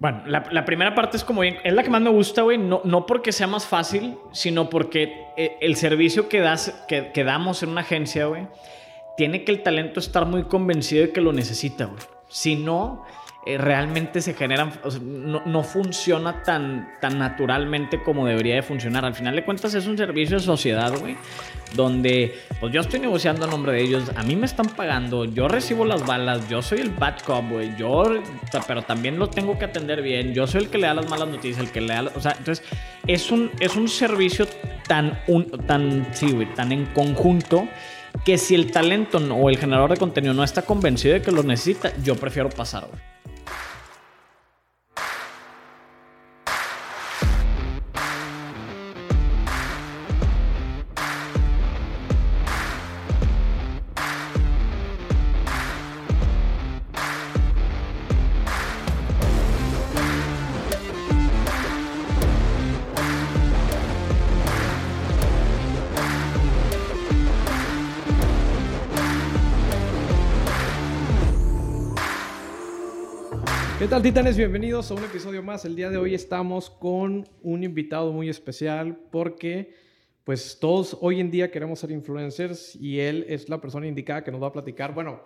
Bueno, la, primera parte es como bien, es la que más me gusta, güey, no, no porque sea más fácil, sino porque eh, el servicio que, das, que, que damos en una agencia, güey, tiene que el talento estar muy convencido de que lo necesita, güey. Si no, eh, realmente se generan, no, funciona tan, tan naturalmente como debería de funcionar. Al final de cuentas es un servicio de sociedad, güey, donde pues yo estoy negociando a nombre de ellos, a mí me están pagando, yo recibo las balas, yo soy el bad cop, güey, yo, pero también lo tengo que atender bien, yo soy el que le da las malas noticias, el que le da, o sea, entonces es un, es un servicio tan, un, tan, sí, güey, tan en conjunto que si el talento o el generador de contenido no está convencido de que lo necesita, yo prefiero pasar, güey. Tal, titanes? Bienvenidos a un episodio más. El día de hoy estamos con un invitado muy especial porque, pues, todos hoy en día queremos ser influencers y él es la persona indicada que nos va a platicar, bueno,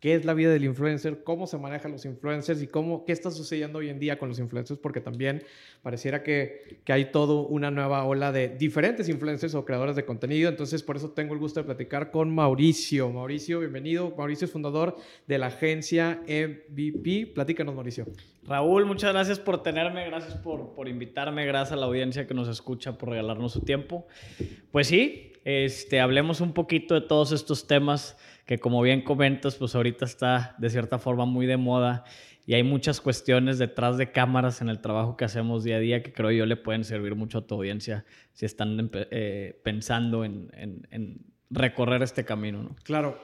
qué es la vida del influencer, cómo se manejan los influencers y cómo, qué está sucediendo hoy en día con los influencers, porque también pareciera que, que hay todo una nueva ola de diferentes influencers o creadores de contenido. Entonces, por eso tengo el gusto de platicar con Mauricio. Mauricio, bienvenido. Mauricio es fundador de la agencia MVP. Platícanos, Mauricio. Raúl, muchas gracias por tenerme, gracias por, por invitarme, gracias a la audiencia que nos escucha por regalarnos su tiempo. Pues sí, este, hablemos un poquito de todos estos temas que como bien comentas, pues ahorita está de cierta forma muy de moda y hay muchas cuestiones detrás de cámaras en el trabajo que hacemos día a día que creo yo le pueden servir mucho a tu audiencia si están eh, pensando en, recorrer este camino. ¿no? Claro.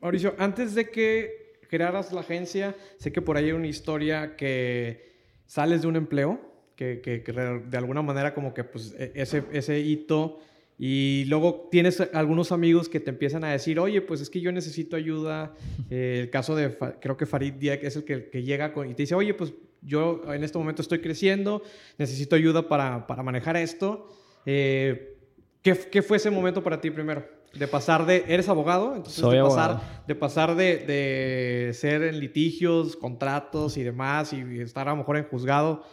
Mauricio, antes de que crearas la agencia, sé que por ahí hay una historia que sales de un empleo, que, que, que de alguna manera como que pues, e, ese, ese hito y luego tienes algunos amigos que te empiezan a decir, oye, pues es que yo necesito ayuda. Eh, el caso de, creo que Farid Diek es el que, que llega con, y te dice, oye, pues yo en este momento estoy creciendo, necesito ayuda para, para manejar esto. Eh, ¿qué, ¿qué, fue ese momento para ti primero? De pasar de, eres abogado, entonces Soy de, abogado. pasar, de pasar de, de, ser en litigios, contratos y demás, y estar a lo mejor en juzgado,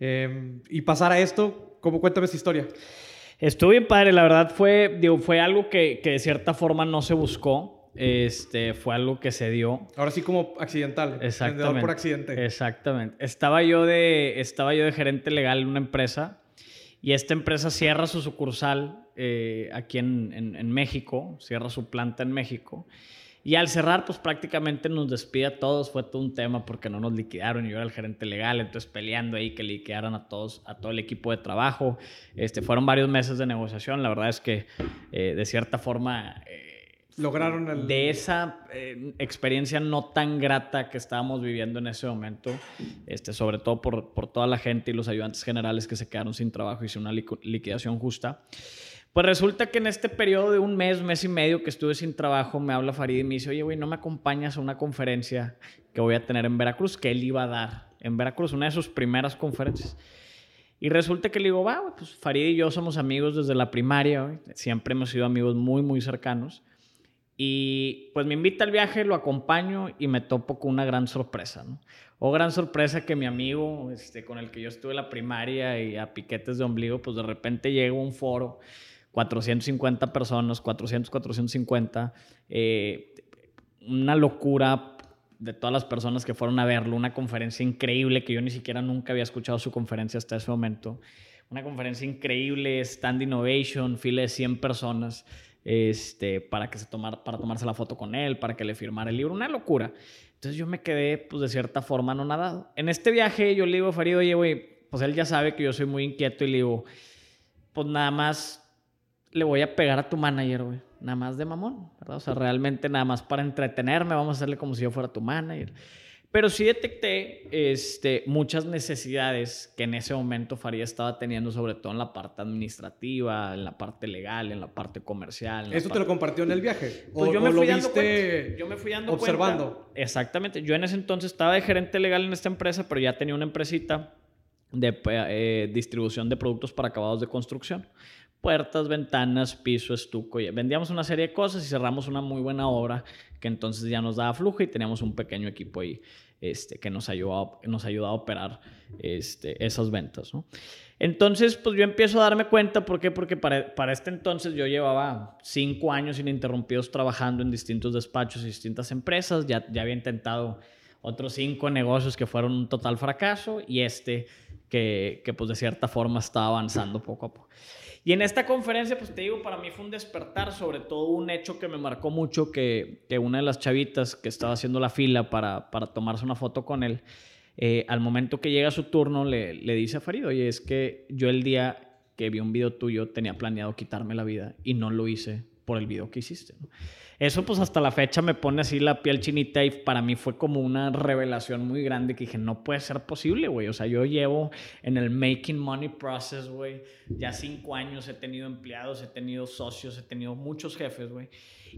eh, y pasar a esto, ¿cómo cuéntame esa historia? Estuvo bien padre, la verdad fue, digo, fue algo que, que de cierta forma no se buscó. Este, fue algo que se dio. Ahora sí como accidental. Exactamente. por accidente. Exactamente. Estaba yo de, estaba yo de gerente legal en una empresa y esta empresa cierra su sucursal eh, aquí en, en, en, México, cierra su planta en México. Y al cerrar, pues prácticamente nos despide a todos. Fue todo un tema porque no nos liquidaron. Yo era el gerente legal, entonces peleando ahí que liquidaran a todos, a todo el equipo de trabajo. Este, fueron varios meses de negociación. La verdad es que eh, de cierta forma... Eh, Lograron el... De esa eh, experiencia no tan grata que estábamos viviendo en ese momento, este, sobre todo por, por toda la gente y los ayudantes generales que se quedaron sin trabajo y sin una liquidación justa. Pues resulta que en este periodo de un mes, mes y medio que estuve sin trabajo, me habla Farid y me dice, oye, güey, ¿no me acompañas a una conferencia que voy a tener en Veracruz? Que él iba a dar en Veracruz, una de sus primeras conferencias. Y resulta que le digo, va, pues Farid y yo somos amigos desde la primaria, siempre hemos sido amigos muy, muy cercanos. Y pues me invita al viaje, lo acompaño y me topo con una gran sorpresa, ¿no? O gran sorpresa que mi amigo, este, con el que yo estuve en la primaria y a piquetes de ombligo, pues de repente llega a un foro 450 personas, 400, 450, eh, una locura de todas las personas que fueron a verlo, una conferencia increíble que yo ni siquiera nunca había escuchado su conferencia hasta ese momento, una conferencia increíble, stand innovation, fila de 100 personas, este, para que se tomara, para tomarse la foto con él, para que le firmara el libro, una locura. Entonces yo me quedé, pues de cierta forma, no nadado. En este viaje yo le digo a oye, güey, pues él ya sabe que yo soy muy inquieto y le digo, pues nada más le voy a pegar a tu manager, güey. Nada más de mamón, ¿verdad? O sea, realmente nada más para entretenerme, vamos a hacerle como si yo fuera tu manager. Pero sí detecté este, muchas necesidades que en ese momento Faría estaba teniendo, sobre todo en la parte administrativa, en la parte legal, en la parte comercial. ¿Eso te lo compartió en el viaje? Pues yo, me fui dando cuenta, yo me fui dando observando. Exactamente. Yo en ese entonces estaba de gerente legal en esta empresa, pero ya tenía una empresita de eh, distribución de productos para acabados de construcción puertas, ventanas, piso, estuco. Vendíamos una serie de cosas y cerramos una muy buena obra que entonces ya nos daba flujo y teníamos un pequeño equipo ahí este, que nos ayudaba, nos ayudaba a operar este, esas ventas. ¿no? Entonces, pues yo empiezo a darme cuenta, ¿por qué? Porque para, para este entonces yo llevaba cinco años ininterrumpidos trabajando en distintos despachos y distintas empresas, ya, ya había intentado otros cinco negocios que fueron un total fracaso y este que, que pues de cierta forma estaba avanzando poco a poco. Y en esta conferencia, pues te digo, para mí fue un despertar, sobre todo un hecho que me marcó mucho, que, que una de las chavitas que estaba haciendo la fila para, para tomarse una foto con él, eh, al momento que llega su turno, le, le dice a Farid, oye, es que yo el día que vi un video tuyo tenía planeado quitarme la vida y no lo hice por el video que hiciste. Eso pues hasta la fecha me pone así la piel chinita y para mí fue como una revelación muy grande que dije, no puede ser posible, güey. O sea, yo llevo en el making money process, güey, ya cinco años, he tenido empleados, he tenido socios, he tenido muchos jefes, güey.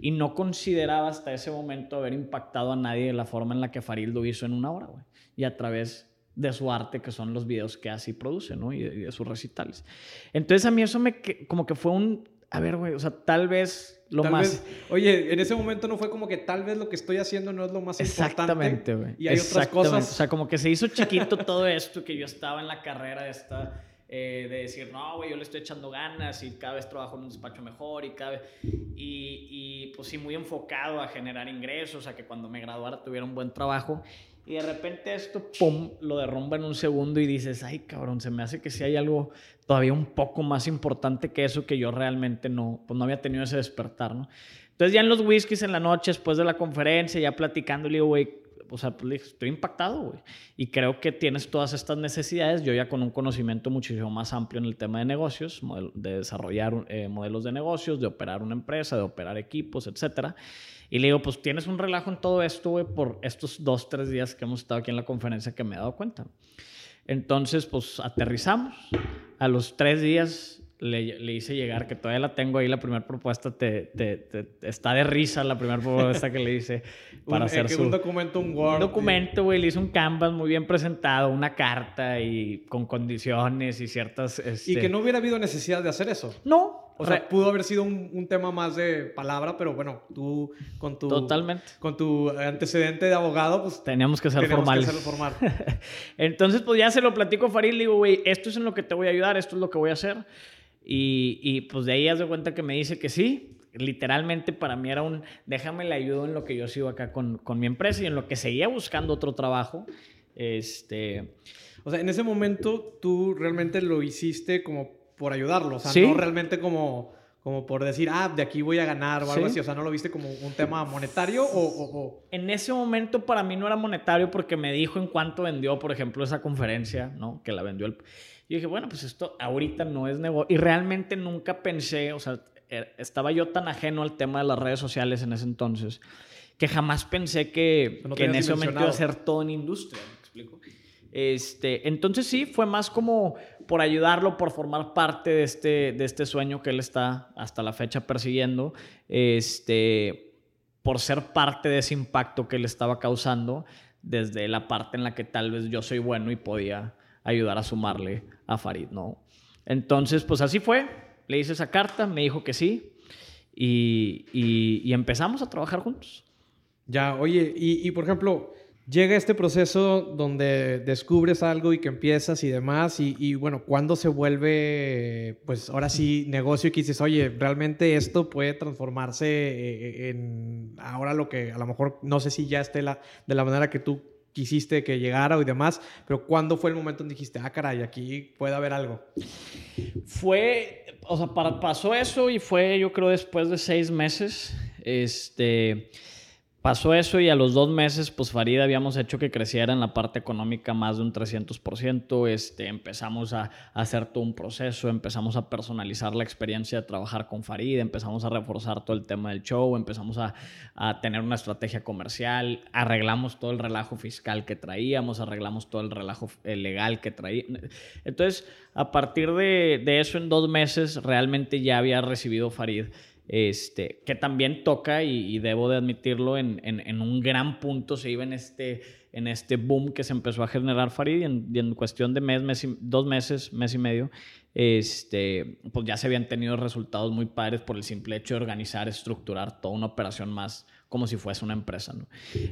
Y no consideraba hasta ese momento haber impactado a nadie de la forma en la que Farid hizo en una hora, güey. Y a través de su arte, que son los videos que así produce, ¿no? Y de, sus recitales. Entonces a mí eso me, como que fue un, a ver, güey, o sea, tal vez lo más. oye, en ese momento no fue como que tal vez lo que estoy haciendo no es lo más Exactamente, importante. Y hay otras cosas. O sea, como que se hizo chiquito todo esto, que yo estaba en la carrera de esta. Eh, de decir, no, güey, yo le estoy echando ganas y cada vez trabajo en un despacho mejor y cada vez... Y, y pues sí, muy enfocado a generar ingresos, a que cuando me graduara tuviera un buen trabajo. Y de repente esto, pum, lo derrumba en un segundo y dices, ay, cabrón, se me hace que si hay algo todavía un poco más importante que eso que yo realmente no, pues no había tenido ese despertar, ¿no? Entonces ya en los whiskies en la noche, después de la conferencia, ya platicando, le digo, güey, o sea, pues le dije, estoy impactado, güey. Y creo que tienes todas estas necesidades, yo ya con un conocimiento muchísimo más amplio en el tema de negocios, de desarrollar eh, modelos de negocios, de operar una empresa, de operar equipos, etcétera. Y le digo, pues tienes un relajo en todo esto, güey, por estos dos, tres días que hemos estado aquí en la conferencia que me he dado cuenta. Entonces, pues aterrizamos. A los tres días le, le, hice llegar, que todavía la tengo ahí, la primera propuesta, te, te, está de risa la primera propuesta que le hice para hacer su... Un documento, un Word. Un documento, güey, le hice un canvas muy bien presentado, una carta y con condiciones y ciertas... Este... Y que no hubiera habido necesidad de hacer eso. No, o, sea, pudo haber sido un, un, tema más de palabra, pero bueno, tú con tu... Totalmente. Con tu antecedente de abogado, pues... Teníamos que ser formales. Que formal. Entonces, pues ya se lo platico a Farid, le digo, güey, esto es en lo que te voy a ayudar, esto es lo que voy a hacer. Y, y pues de ahí haz de cuenta que me dice que sí. Literalmente para mí era un, déjame le ayudo en lo que yo sigo acá con, con mi empresa y en lo que seguía buscando otro trabajo. Este... O sea, en ese momento tú realmente lo hiciste como por ayudarlo, o sea, no realmente como, como por decir, ah, de aquí voy a ganar o algo así, o sea, ¿no lo viste como un tema monetario o, En ese momento para mí no era monetario porque me dijo en cuánto vendió, por ejemplo, esa conferencia, ¿no? Que la vendió el... Y dije, bueno, pues esto ahorita no es negocio. Y realmente nunca pensé, o sea, er, estaba yo tan ajeno al tema de las redes sociales en ese entonces, que jamás pensé que, que en ese momento iba a ser todo en industria, ¿me explico? Este, entonces sí, fue más como por ayudarlo, por formar parte de este, de este sueño que él está hasta la fecha persiguiendo, este, por ser parte de ese impacto que él estaba causando desde la parte en la que tal vez yo soy bueno y podía ayudar a sumarle a Farid, ¿no? Entonces, pues así fue, le hice esa carta, me dijo que sí y, y, empezamos a trabajar juntos. Ya, oye, y, y por ejemplo, llega este proceso donde descubres algo y que empiezas y demás, y, bueno, cuando se vuelve, pues ahora sí, negocio y que dices, oye, realmente esto puede transformarse eh, en ahora lo que a lo mejor no sé si ya esté de la manera que tú quisiste que llegara y demás, pero ¿cuándo fue el momento en que dijiste, ah, caray, aquí puede haber algo? Fue, o sea, pasó eso y fue yo creo después de seis meses, este Pasó eso y a los dos meses, pues Farid habíamos hecho que creciera en la parte económica más de un 300%. Este, empezamos a, hacer todo un proceso, empezamos a personalizar la experiencia de trabajar con Farid, empezamos a reforzar todo el tema del show, empezamos a, tener una estrategia comercial, arreglamos todo el relajo fiscal que traíamos, arreglamos todo el relajo eh, legal que traíamos. Entonces, a partir de, de eso, en dos meses, realmente ya había recibido Farid este, que también toca, y, debo de admitirlo, en, un gran punto se iba en este, en este boom que se empezó a generar Farid, y en, cuestión de mes, mes dos meses, mes y medio, este, pues ya se habían tenido resultados muy padres por el simple hecho de organizar, estructurar toda una operación más como si fuese una empresa. ¿no?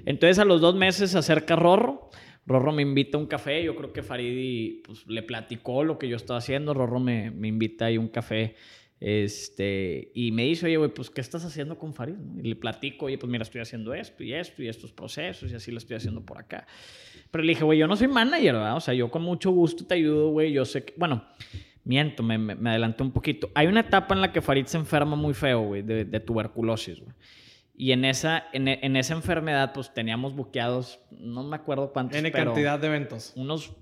Entonces a los dos meses se acerca Rorro, Rorro me invita a un café, yo creo que Farid pues, le platicó lo que yo estaba haciendo, Rorro me, me invita a un café este, y me dice, oye, güey, pues, ¿qué estás haciendo con Farid? Y le platico, oye, pues mira, estoy haciendo esto y esto y estos procesos y así lo estoy haciendo por acá. Pero le dije, güey, yo no soy manager, ¿verdad? O sea, yo con mucho gusto te ayudo, güey. Yo sé que, bueno, miento, me, me, adelanté un poquito. Hay una etapa en la que Farid se enferma muy feo, güey, de, de, tuberculosis, güey. Y en esa, en, en, esa enfermedad, pues teníamos buqueados, no me acuerdo cuántos. N cantidad de eventos. Unos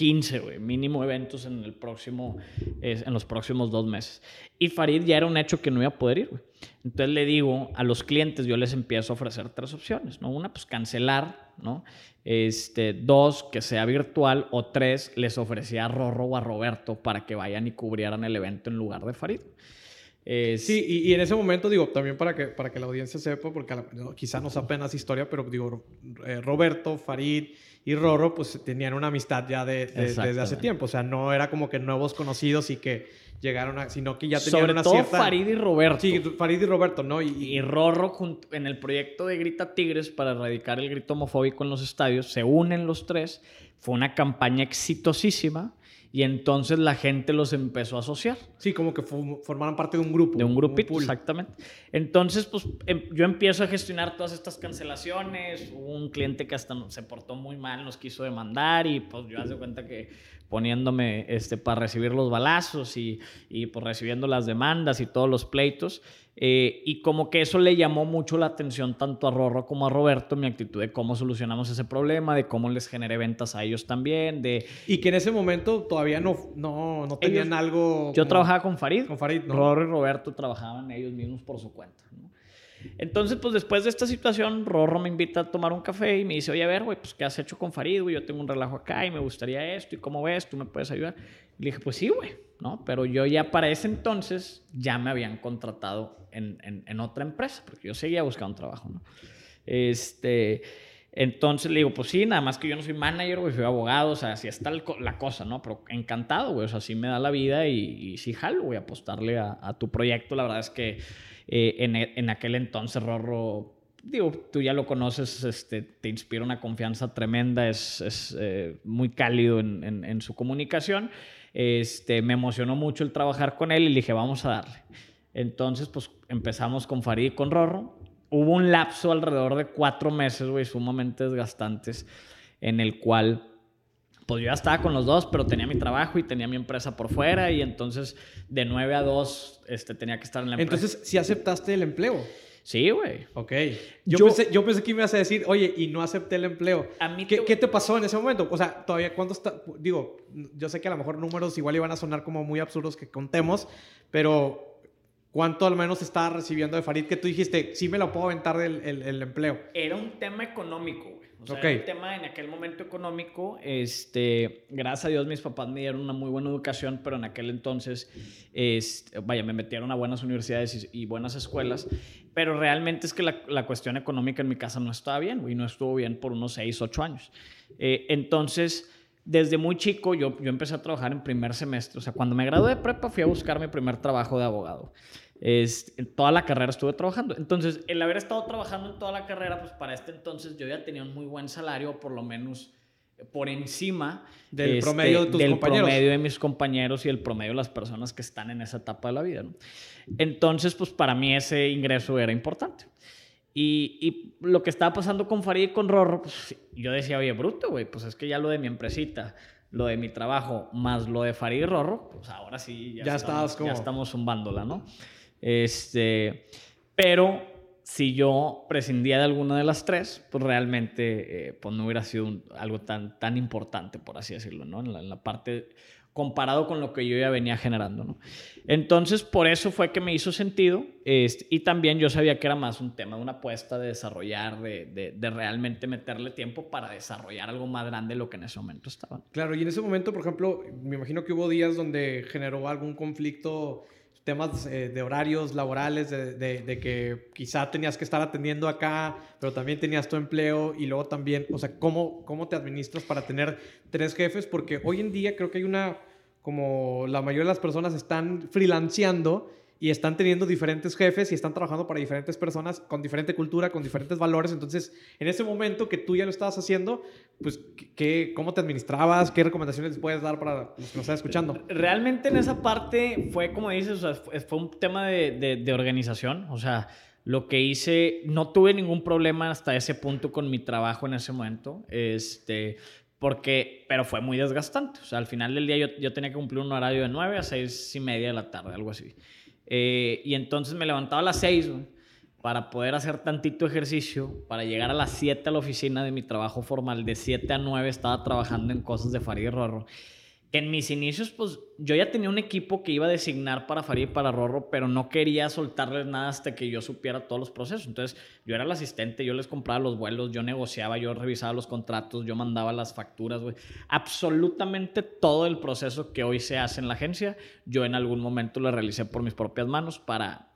15, güey, mínimo eventos en, el próximo, en los próximos dos meses. Y Farid ya era un hecho que no iba a poder ir, güey. Entonces le digo a los clientes, yo les empiezo a ofrecer tres opciones, ¿no? Una, pues cancelar, ¿no? Este, dos, que sea virtual, o tres, les ofrecía a Rorro o a Roberto para que vayan y cubrieran el evento en lugar de Farid. Sí, y, en ese momento, digo, también para que, para que la audiencia sepa, porque quizá no sea apenas historia, pero digo, eh, Roberto, Farid y Roro, pues tenían una amistad ya de, desde hace tiempo. O sea, no era como que nuevos conocidos y que llegaron a, sino que ya tenían Sobre una todo Farid y Roberto. Sí, Farid y Roberto, ¿no? Y, y Rorro, en el proyecto de Grita Tigres para erradicar el grito homofóbico en los estadios, se unen los tres. Fue una campaña exitosísima y entonces la gente los empezó a asociar. Sí, como que formaron parte de un grupo. De un grupito, exactamente. Entonces, pues em, yo empiezo a gestionar todas estas cancelaciones. Hubo un cliente que hasta se portó muy mal, nos quiso demandar y pues yo hace cuenta que poniéndome este, para recibir los balazos y, y pues recibiendo las demandas y todos los pleitos. Eh, y como que eso le llamó mucho la atención tanto a Rorro como a Roberto, mi actitud de cómo solucionamos ese problema, de cómo les generé ventas a ellos también, de... Y que en ese momento todavía no, no, no tenían algo... Yo trabajaba con Farid. Con Farid, ¿no? Rorro y Roberto trabajaban ellos mismos por su cuenta. Entonces, pues después de esta situación, Rorro me invita a tomar un café y me dice, oye, a ver, güey, pues ¿qué has hecho con Farid, güey? Yo tengo un relajo acá y me gustaría esto, ¿y cómo ves? ¿Tú me puedes ayudar? Y le dije, pues sí, güey, ¿no? Pero yo ya para ese entonces ya me habían contratado en, en, otra empresa, porque yo seguía buscando un trabajo. Este... Entonces le digo, pues sí, nada más que yo no soy manager, güey, soy abogado, o sea, así está la cosa, ¿no? Pero encantado, güey, o sea, así me da la vida y, y sí jalo, güey, apostarle a, a, tu proyecto. La verdad es que eh, en, en, aquel entonces, Rorro, digo, tú ya lo conoces, este, te inspira una confianza tremenda, es, es eh, muy cálido en, en, su comunicación. Este, me emocionó mucho el trabajar con él y le dije, vamos a darle. Entonces, pues empezamos con Farid y con Rorro. Hubo un lapso alrededor de cuatro meses, güey, sumamente desgastantes, en el cual pues yo ya estaba con los dos, pero tenía mi trabajo y tenía mi empresa por fuera y entonces de 9 a 2 este, tenía que estar en la empresa. Entonces, ¿sí aceptaste el empleo? Sí, güey. Ok. Yo, pensé, yo pensé que me ibas a decir, oye, y no acepté el empleo. A mí ¿Qué, te... ¿Qué te pasó en ese momento? O sea, todavía, ¿cuánto está? Digo, yo sé que a lo mejor números igual iban a sonar como muy absurdos que contemos, pero ¿cuánto al menos estaba recibiendo de Farid que tú dijiste, sí me lo puedo aventar del el empleo? Era un tema económico, o sea, el tema en aquel momento económico, este, gracias a Dios mis papás me dieron una muy buena educación, pero en aquel entonces, este, vaya, me metieron a buenas universidades y, buenas escuelas, pero realmente es que la, la, cuestión económica en mi casa no estaba bien, y no estuvo bien por unos 6, 8 años. Eh, entonces, desde muy chico yo, yo empecé a trabajar en primer semestre, o sea, cuando me gradué de prepa fui a buscar mi primer trabajo de abogado. Es, en toda la carrera estuve trabajando. Entonces, el haber estado trabajando en toda la carrera, pues para este entonces yo ya tenía un muy buen salario, por lo menos por encima del este, promedio de tus del promedio de mis compañeros y el promedio de las personas que están en esa etapa de la vida. Entonces, pues para mí ese ingreso era importante. Y, y, lo que estaba pasando con Farid y con Rorro, pues yo decía, oye, bruto, güey, pues es que ya lo de mi empresita, lo de mi trabajo, más lo de Farid y Rorro, pues ahora sí ya, estamos, ya estamos zumbándola, ¿no? Este, pero si yo prescindía de alguna de las tres, pues realmente eh, pues no hubiera sido algo tan, tan importante, por así decirlo, ¿no? En la, en la, parte comparado con lo que yo ya venía generando, ¿no? Entonces, por eso fue que me hizo sentido este, y también yo sabía que era más un tema de una apuesta de desarrollar, de, de, de, realmente meterle tiempo para desarrollar algo más grande de lo que en ese momento estaba. Claro, y en ese momento, por ejemplo, me imagino que hubo días donde generó algún conflicto temas eh, de horarios laborales, de, de, que quizá tenías que estar atendiendo acá, pero también tenías tu empleo y luego también, o sea, ¿cómo, cómo te administras para tener tres jefes? Porque hoy en día creo que hay una, como la mayoría de las personas están freelanceando y están teniendo diferentes jefes y están trabajando para diferentes personas con diferente cultura, con diferentes valores. Entonces, en ese momento que tú ya lo estabas haciendo, pues, ¿qué, ¿cómo te administrabas? ¿Qué recomendaciones puedes dar para los que nos están escuchando? Realmente en esa parte fue, como dices, o sea, fue un tema de, de, de organización. O sea, lo que hice, no tuve ningún problema hasta ese punto con mi trabajo en ese momento. Este, porque, pero fue muy desgastante. O sea, al final del día yo, yo tenía que cumplir un horario de 9 a 6 y media de la tarde, algo así. Eh, y entonces me levantaba a las 6 para poder hacer tantito ejercicio, para llegar a las 7 a la oficina de mi trabajo formal. De 7 a 9 estaba trabajando en cosas de Farid y Rorro. En mis inicios, pues yo ya tenía un equipo que iba a designar para Farid y para Rorro, pero no quería soltarles nada hasta que yo supiera todos los procesos. Entonces, yo era el asistente, yo les compraba los vuelos, yo negociaba, yo revisaba los contratos, yo mandaba las facturas, güey. Absolutamente todo el proceso que hoy se hace en la agencia, yo en algún momento lo realicé por mis propias manos para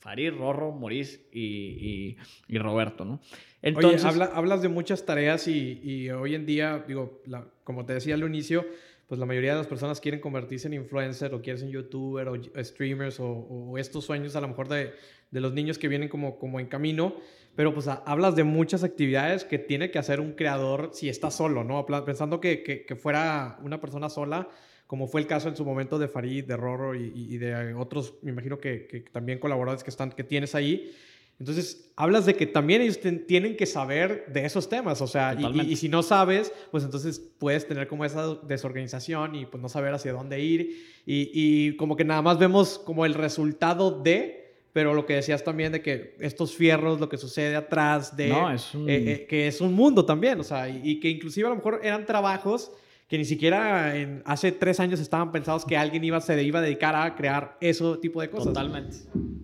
Farid, Rorro, Maurice y, y, y Roberto, ¿no? Entonces, Oye, habla, hablas de muchas tareas y, y hoy en día, digo, la, como te decía al inicio, pues la mayoría de las personas quieren convertirse en influencer o quieren ser youtuber o streamers o, o, estos sueños a lo mejor de, de, los niños que vienen como, como en camino, pero pues a, hablas de muchas actividades que tiene que hacer un creador si está solo, ¿no? Pensando que, que, que fuera una persona sola, como fue el caso en su momento de Farid, de Roro y, y de otros, me imagino que, que también colaboradores que, están, que tienes ahí. Entonces, hablas de que también ellos tienen que saber de esos temas, o sea, y, y, y, si no sabes, pues entonces puedes tener como esa desorganización y pues no saber hacia dónde ir. Y, y, como que nada más vemos como el resultado de, pero lo que decías también de que estos fierros, lo que sucede atrás de, no, es un... eh, eh, que es un mundo también, o sea, y, que inclusive a lo mejor eran trabajos que ni siquiera en, hace tres años estaban pensados que alguien iba, se iba a dedicar a crear ese tipo de cosas. Totalmente,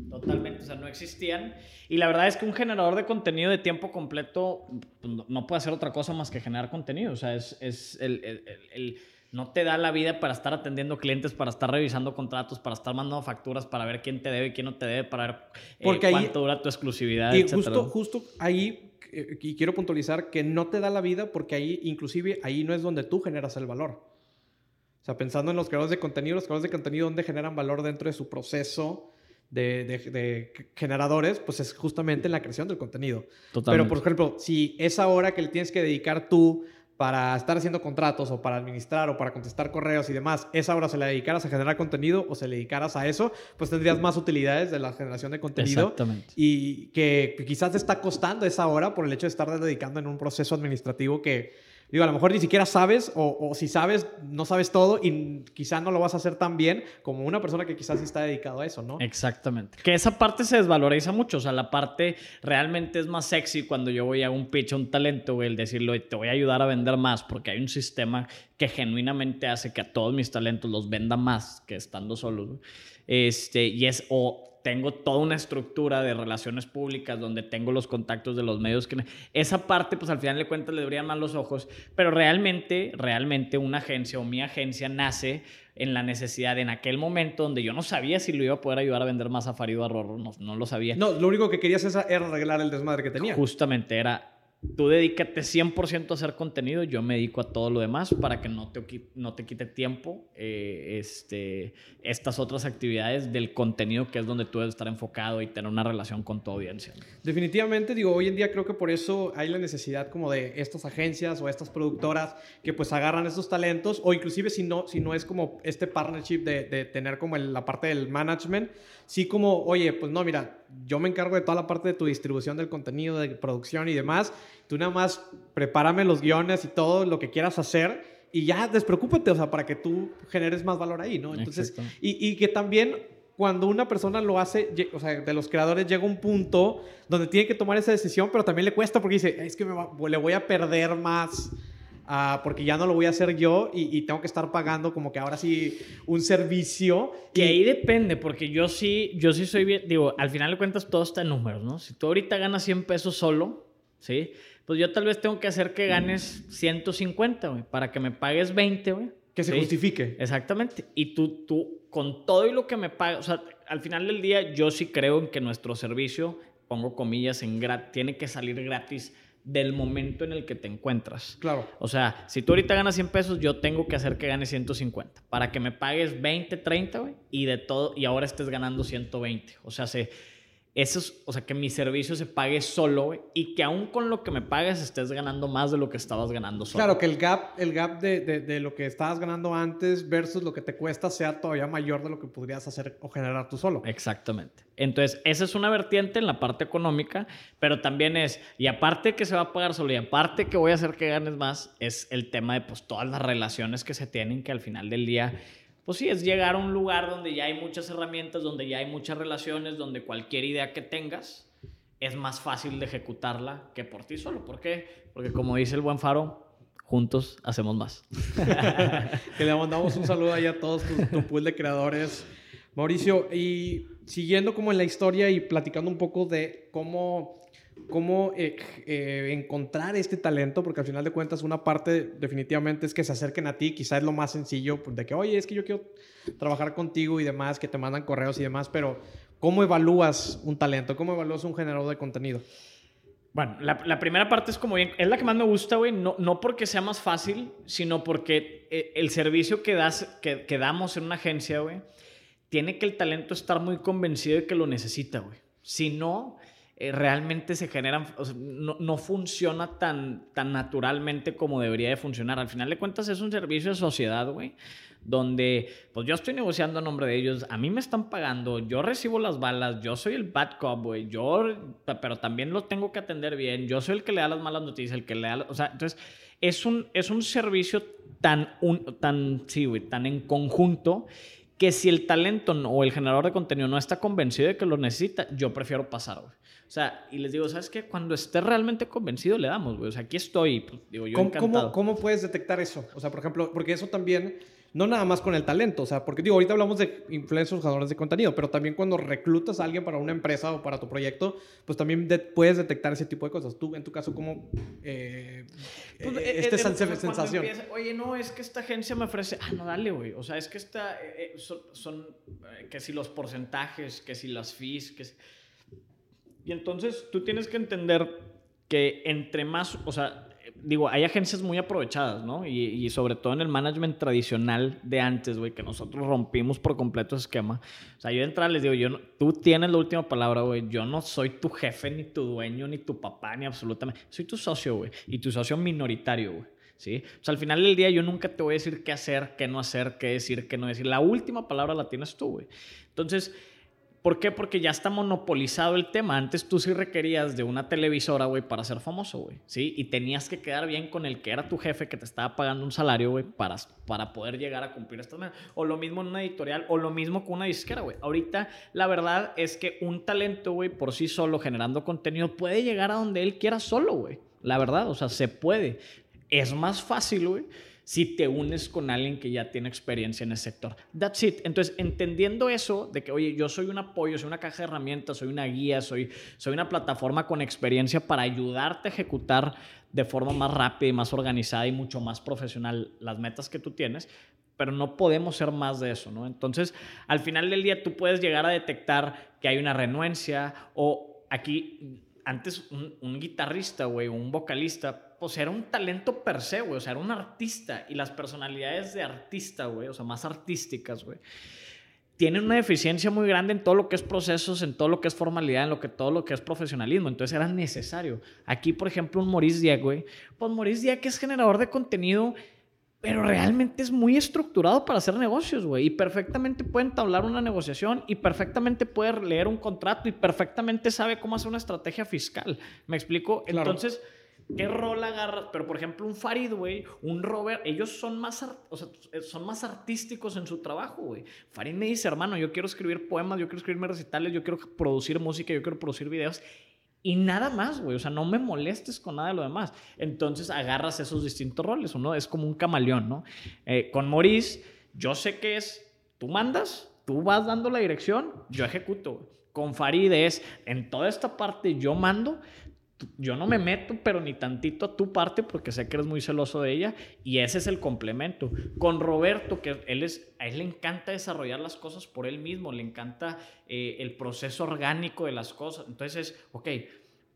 totalmente, o sea, no existían. Y la verdad es que un generador de contenido de tiempo completo pues, no puede hacer otra cosa más que generar contenido. O sea, es, es el, el, el, el, no te da la vida para estar atendiendo clientes, para estar revisando contratos, para estar mandando facturas, para ver quién te debe y quién no te debe, para ver eh, Porque cuánto dura tu exclusividad. Y justo, justo ahí, y quiero puntualizar que no te da la vida porque ahí, inclusive, ahí no es donde tú generas el valor. O sea, pensando en los creadores de contenido, los creadores de contenido, ¿dónde generan valor dentro de su proceso? de, de, de, generadores, pues es justamente en la creación del contenido. Totalmente. Pero, por ejemplo, si esa hora que le tienes que dedicar tú para estar haciendo contratos o para administrar o para contestar correos y demás, esa hora se la dedicaras a generar contenido o se le dedicaras a eso, pues tendrías más utilidades de la generación de contenido. Exactamente. Y que quizás te está costando esa hora por el hecho de estar dedicando en un proceso administrativo que Digo, a lo mejor ni siquiera sabes, o, si sabes, no sabes todo y quizá no lo vas a hacer tan bien como una persona que quizás sí está dedicado a eso, ¿no? Exactamente. Que esa parte se desvaloriza mucho, o sea, la parte realmente es más sexy cuando yo voy a un pitch, a un talento, el decirlo, te voy a ayudar a vender más, porque hay un sistema que genuinamente hace que a todos mis talentos los venda más que estando solos. Este, y es, tengo toda una estructura de relaciones públicas donde tengo los contactos de los medios que esa parte pues al final de cuentas le brillan más los ojos pero realmente realmente una agencia o mi agencia nace en la necesidad en aquel momento donde yo no sabía si lo iba a poder ayudar a vender más a Farido a Rorro no, no lo sabía. No lo único que querías era arreglar el desmadre que tenía. Justamente era tú dedícate 100% a hacer contenido, yo me dedico a todo lo demás para que no te, no te quite tiempo eh, este, estas otras actividades del contenido que es donde tú debes estar enfocado y tener una relación con tu audiencia. Definitivamente, digo, hoy en día creo que por eso hay la necesidad como de estas agencias o estas productoras que pues agarran estos talentos o inclusive si no, si no es como este partnership de, de tener como el, la parte del management, sí como, oye, pues no, mira, yo me encargo de toda la parte de tu distribución del contenido, de producción y demás. Tú nada más prepárame los guiones y todo lo que quieras hacer y ya despreocúpate, o sea, para que tú generes más valor ahí, ¿no? Entonces, y, y, que también cuando una persona lo hace, o sea, de los creadores llega un punto donde tiene que tomar esa decisión, pero también le cuesta porque dice, es que le voy a perder más. Ah, porque ya no lo voy a hacer yo y, tengo que estar pagando como que ahora sí un servicio. Que ahí depende, porque yo sí, yo sí soy bien, digo, al final de cuentas todo está en números, ¿no? Si tú ahorita ganas 100 pesos solo, ¿sí? Pues yo tal vez tengo que hacer que ganes 150, güey, para que me pagues 20, güey. Que se justifique. Exactamente. Y tú, tú, con todo y lo que me pagas, o sea, al final del día yo sí creo en que nuestro servicio, pongo comillas, en tiene que salir gratis del momento en el que te encuentras. Claro. O sea, si tú ahorita ganas 100 pesos, yo tengo que hacer que ganes 150 para que me pagues 20, 30, güey, y de todo, y ahora estés ganando 120. O sea, se eso es, o sea, que mi servicio se pague solo y que aún con lo que me pagues estés ganando más de lo que estabas ganando solo. Claro, que el gap, el gap de, de, lo que estabas ganando antes versus lo que te cuesta sea todavía mayor de lo que podrías hacer o generar tú solo. Exactamente. Entonces, esa es una vertiente en la parte económica, pero también es, y aparte que se va a pagar solo y aparte que voy a hacer que ganes más, es el tema de pues todas las relaciones que se tienen que al final del día pues sí, es llegar a un lugar donde ya hay muchas herramientas, donde ya hay muchas relaciones, donde cualquier idea que tengas es más fácil de ejecutarla que por ti solo. ¿Por qué? Porque como dice el buen Faro, juntos hacemos más. que le mandamos un saludo ahí a todos tu, tu pool de creadores. Mauricio, y siguiendo como en la historia y platicando un poco de cómo cómo eh, eh, encontrar este talento, porque al final de cuentas una parte definitivamente es que se acerquen a ti, quizás es lo más sencillo, pues, de que, oye, es que yo quiero trabajar contigo y demás, que te mandan correos y demás, pero ¿cómo evalúas un talento? ¿Cómo evalúas un generador de contenido? Bueno, la, primera parte es como bien, es la que más me gusta, güey, no, no porque sea más fácil, sino porque eh, el servicio que, das, que, que damos en una agencia, güey, tiene que el talento estar muy convencido de que lo necesita, güey. Si no, eh, realmente se generan, no, funciona tan, tan naturalmente como debería de funcionar. Al final de cuentas es un servicio de sociedad, güey, donde pues yo estoy negociando a nombre de ellos, a mí me están pagando, yo recibo las balas, yo soy el bad cop, güey, yo, pero también lo tengo que atender bien, yo soy el que le da las malas noticias, el que le da, o sea, entonces es un, es un servicio tan, un, tan, sí, güey, tan en conjunto que si el talento o el generador de contenido no está convencido de que lo necesita, yo prefiero pasar, güey. O sea, y les digo, ¿sabes qué? Cuando esté realmente convencido, le damos, güey. O sea, aquí estoy, pues, digo, yo ¿Cómo, encantado. ¿cómo, ¿Cómo puedes detectar eso? O sea, por ejemplo, porque eso también, no nada más con el talento, o sea, porque digo, ahorita hablamos de influencers, jugadores de contenido, pero también cuando reclutas a alguien para una empresa o para tu proyecto, pues también puedes detectar ese tipo de cosas. Tú, en tu caso, ¿cómo eh, pues, eh, esta eh, sensación? Oye, no, es que esta agencia me ofrece, ah, no, dale, güey. O sea, es que esta, son, son que si los porcentajes, que si las fees, que si y entonces tú tienes que entender que entre más, o sea, digo, hay agencias muy aprovechadas, ¿no? Y, sobre todo en el management tradicional de antes, güey, que nosotros rompimos por completo ese esquema. O sea, yo de entrada les digo, yo no, tú tienes la última palabra, güey. Yo no soy tu jefe, ni tu dueño, ni tu papá, ni absolutamente. Soy tu socio, güey. Y tu socio minoritario, güey. ¿Sí? O sea, al final del día yo nunca te voy a decir qué hacer, qué no hacer, qué decir, qué no decir. La última palabra la tienes tú, güey. Entonces, ¿Por qué? Porque ya está monopolizado el tema. Antes tú sí requerías de una televisora, güey, para ser famoso, güey. ¿Sí? Y tenías que quedar bien con el que era tu jefe que te estaba pagando un salario, güey, para, para poder llegar a cumplir estas metas. O lo mismo en una editorial, o lo mismo con una disquera, güey. Ahorita la verdad es que un talento, güey, por sí solo, generando contenido, puede llegar a donde él quiera solo, güey. La verdad, o sea, se puede. Es más fácil, güey si te unes con alguien que ya tiene experiencia en el sector. That's it. Entonces, entendiendo eso de que, oye, yo soy un apoyo, soy una caja de herramientas, soy una guía, soy, soy una plataforma con experiencia para ayudarte a ejecutar de forma más rápida y más organizada y mucho más profesional las metas que tú tienes, pero no podemos ser más de eso, ¿no? Entonces, al final del día tú puedes llegar a detectar que hay una renuencia o aquí antes un, un guitarrista, güey, un vocalista pues era un talento per se, güey, o sea, era un artista y las personalidades de artista, güey, o sea, más artísticas, güey, tienen una deficiencia muy grande en todo lo que es procesos, en todo lo que es formalidad, en lo que todo lo que es profesionalismo, entonces era necesario. Aquí, por ejemplo, un Maurice Dieck, güey, pues Maurice Dieck es generador de contenido pero realmente es muy estructurado para hacer negocios, güey. Y perfectamente puede entablar una negociación y perfectamente puede leer un contrato y perfectamente sabe cómo hacer una estrategia fiscal. ¿Me explico? Entonces, ¿Qué rol agarras? Pero, por ejemplo, un Farid, güey, un Robert, ellos son más, o sea, son más artísticos en su trabajo, güey. Farid me dice, hermano, yo quiero escribir poemas, yo quiero escribir recitales, yo quiero producir música, yo quiero producir videos. Y nada más, güey. O sea, no me molestes con nada de lo demás. Entonces agarras esos distintos roles. Uno es como un camaleón, ¿no? Eh, con Maurice, yo sé que es, tú mandas, tú vas dando la dirección, yo ejecuto. Con Farid es, en toda esta parte yo mando, yo no me meto, pero ni tantito a tu parte porque sé que eres muy celoso de ella y ese es el complemento. Con Roberto, que él es, a él le encanta desarrollar las cosas por él mismo, le encanta eh, el proceso orgánico de las cosas. Entonces es, ok,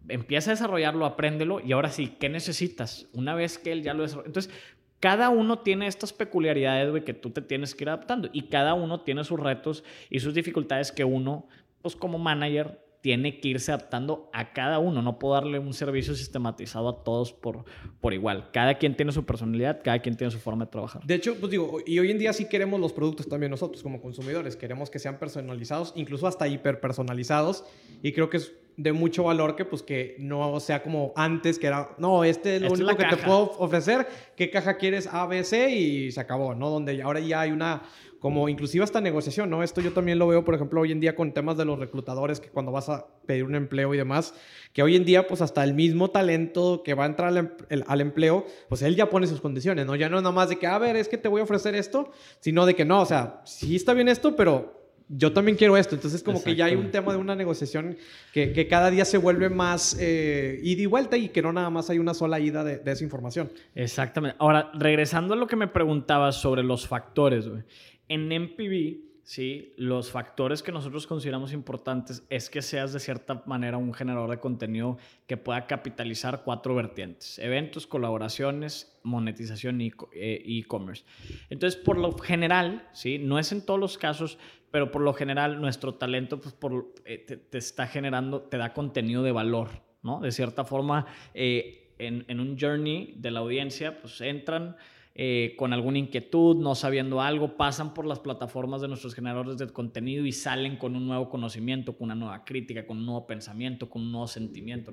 empieza a desarrollarlo, apréndelo y ahora sí, ¿qué necesitas? Una vez que él ya lo desarrolla. Entonces, cada uno tiene estas peculiaridades, güey, que tú te tienes que ir adaptando y cada uno tiene sus retos y sus dificultades que uno, pues como manager, tiene que irse adaptando a cada uno. No puedo darle un servicio sistematizado a todos por, por igual. Cada quien tiene su personalidad, cada quien tiene su forma de trabajar. De hecho, pues digo, y hoy en día sí queremos los productos también nosotros como consumidores. Queremos que sean personalizados, incluso hasta hiperpersonalizados. Y creo que es de mucho valor que pues que no sea como antes que era, no, este es lo único que te puedo ofrecer, qué caja quieres A, B, C y se acabó, ¿no? Donde ahora ya hay una como inclusive hasta negociación, ¿no? Esto yo también lo veo, por ejemplo, hoy en día con temas de los reclutadores, que cuando vas a pedir un empleo y demás, que hoy en día, pues hasta el mismo talento que va a entrar al, em, al empleo, pues él ya pone sus condiciones, ¿no? Ya no es nada más de que, a ver, es que te voy a ofrecer esto, sino de que no, o sea, sí está bien esto, pero yo también quiero esto. Entonces, como que ya hay un tema de una negociación que, que cada día se vuelve más eh, ida y vuelta y que no nada más hay una sola ida de, de, esa información. Exactamente. Ahora, regresando a lo que me preguntabas sobre los factores, güey en MPV, ¿sí? los factores que nosotros consideramos importantes es que seas de cierta manera un generador de contenido que pueda capitalizar cuatro vertientes, eventos, colaboraciones, monetización y eh, e-commerce. Entonces, por lo general, ¿sí? no es en todos los casos, pero por lo general nuestro talento pues, por, eh, te, está generando, te da contenido de valor, ¿no? De cierta forma, eh, en, en un journey de la audiencia, pues entran eh, con alguna inquietud, no sabiendo algo, pasan por las plataformas de nuestros generadores de contenido y salen con un nuevo conocimiento, con una nueva crítica, con un nuevo pensamiento, con un nuevo sentimiento.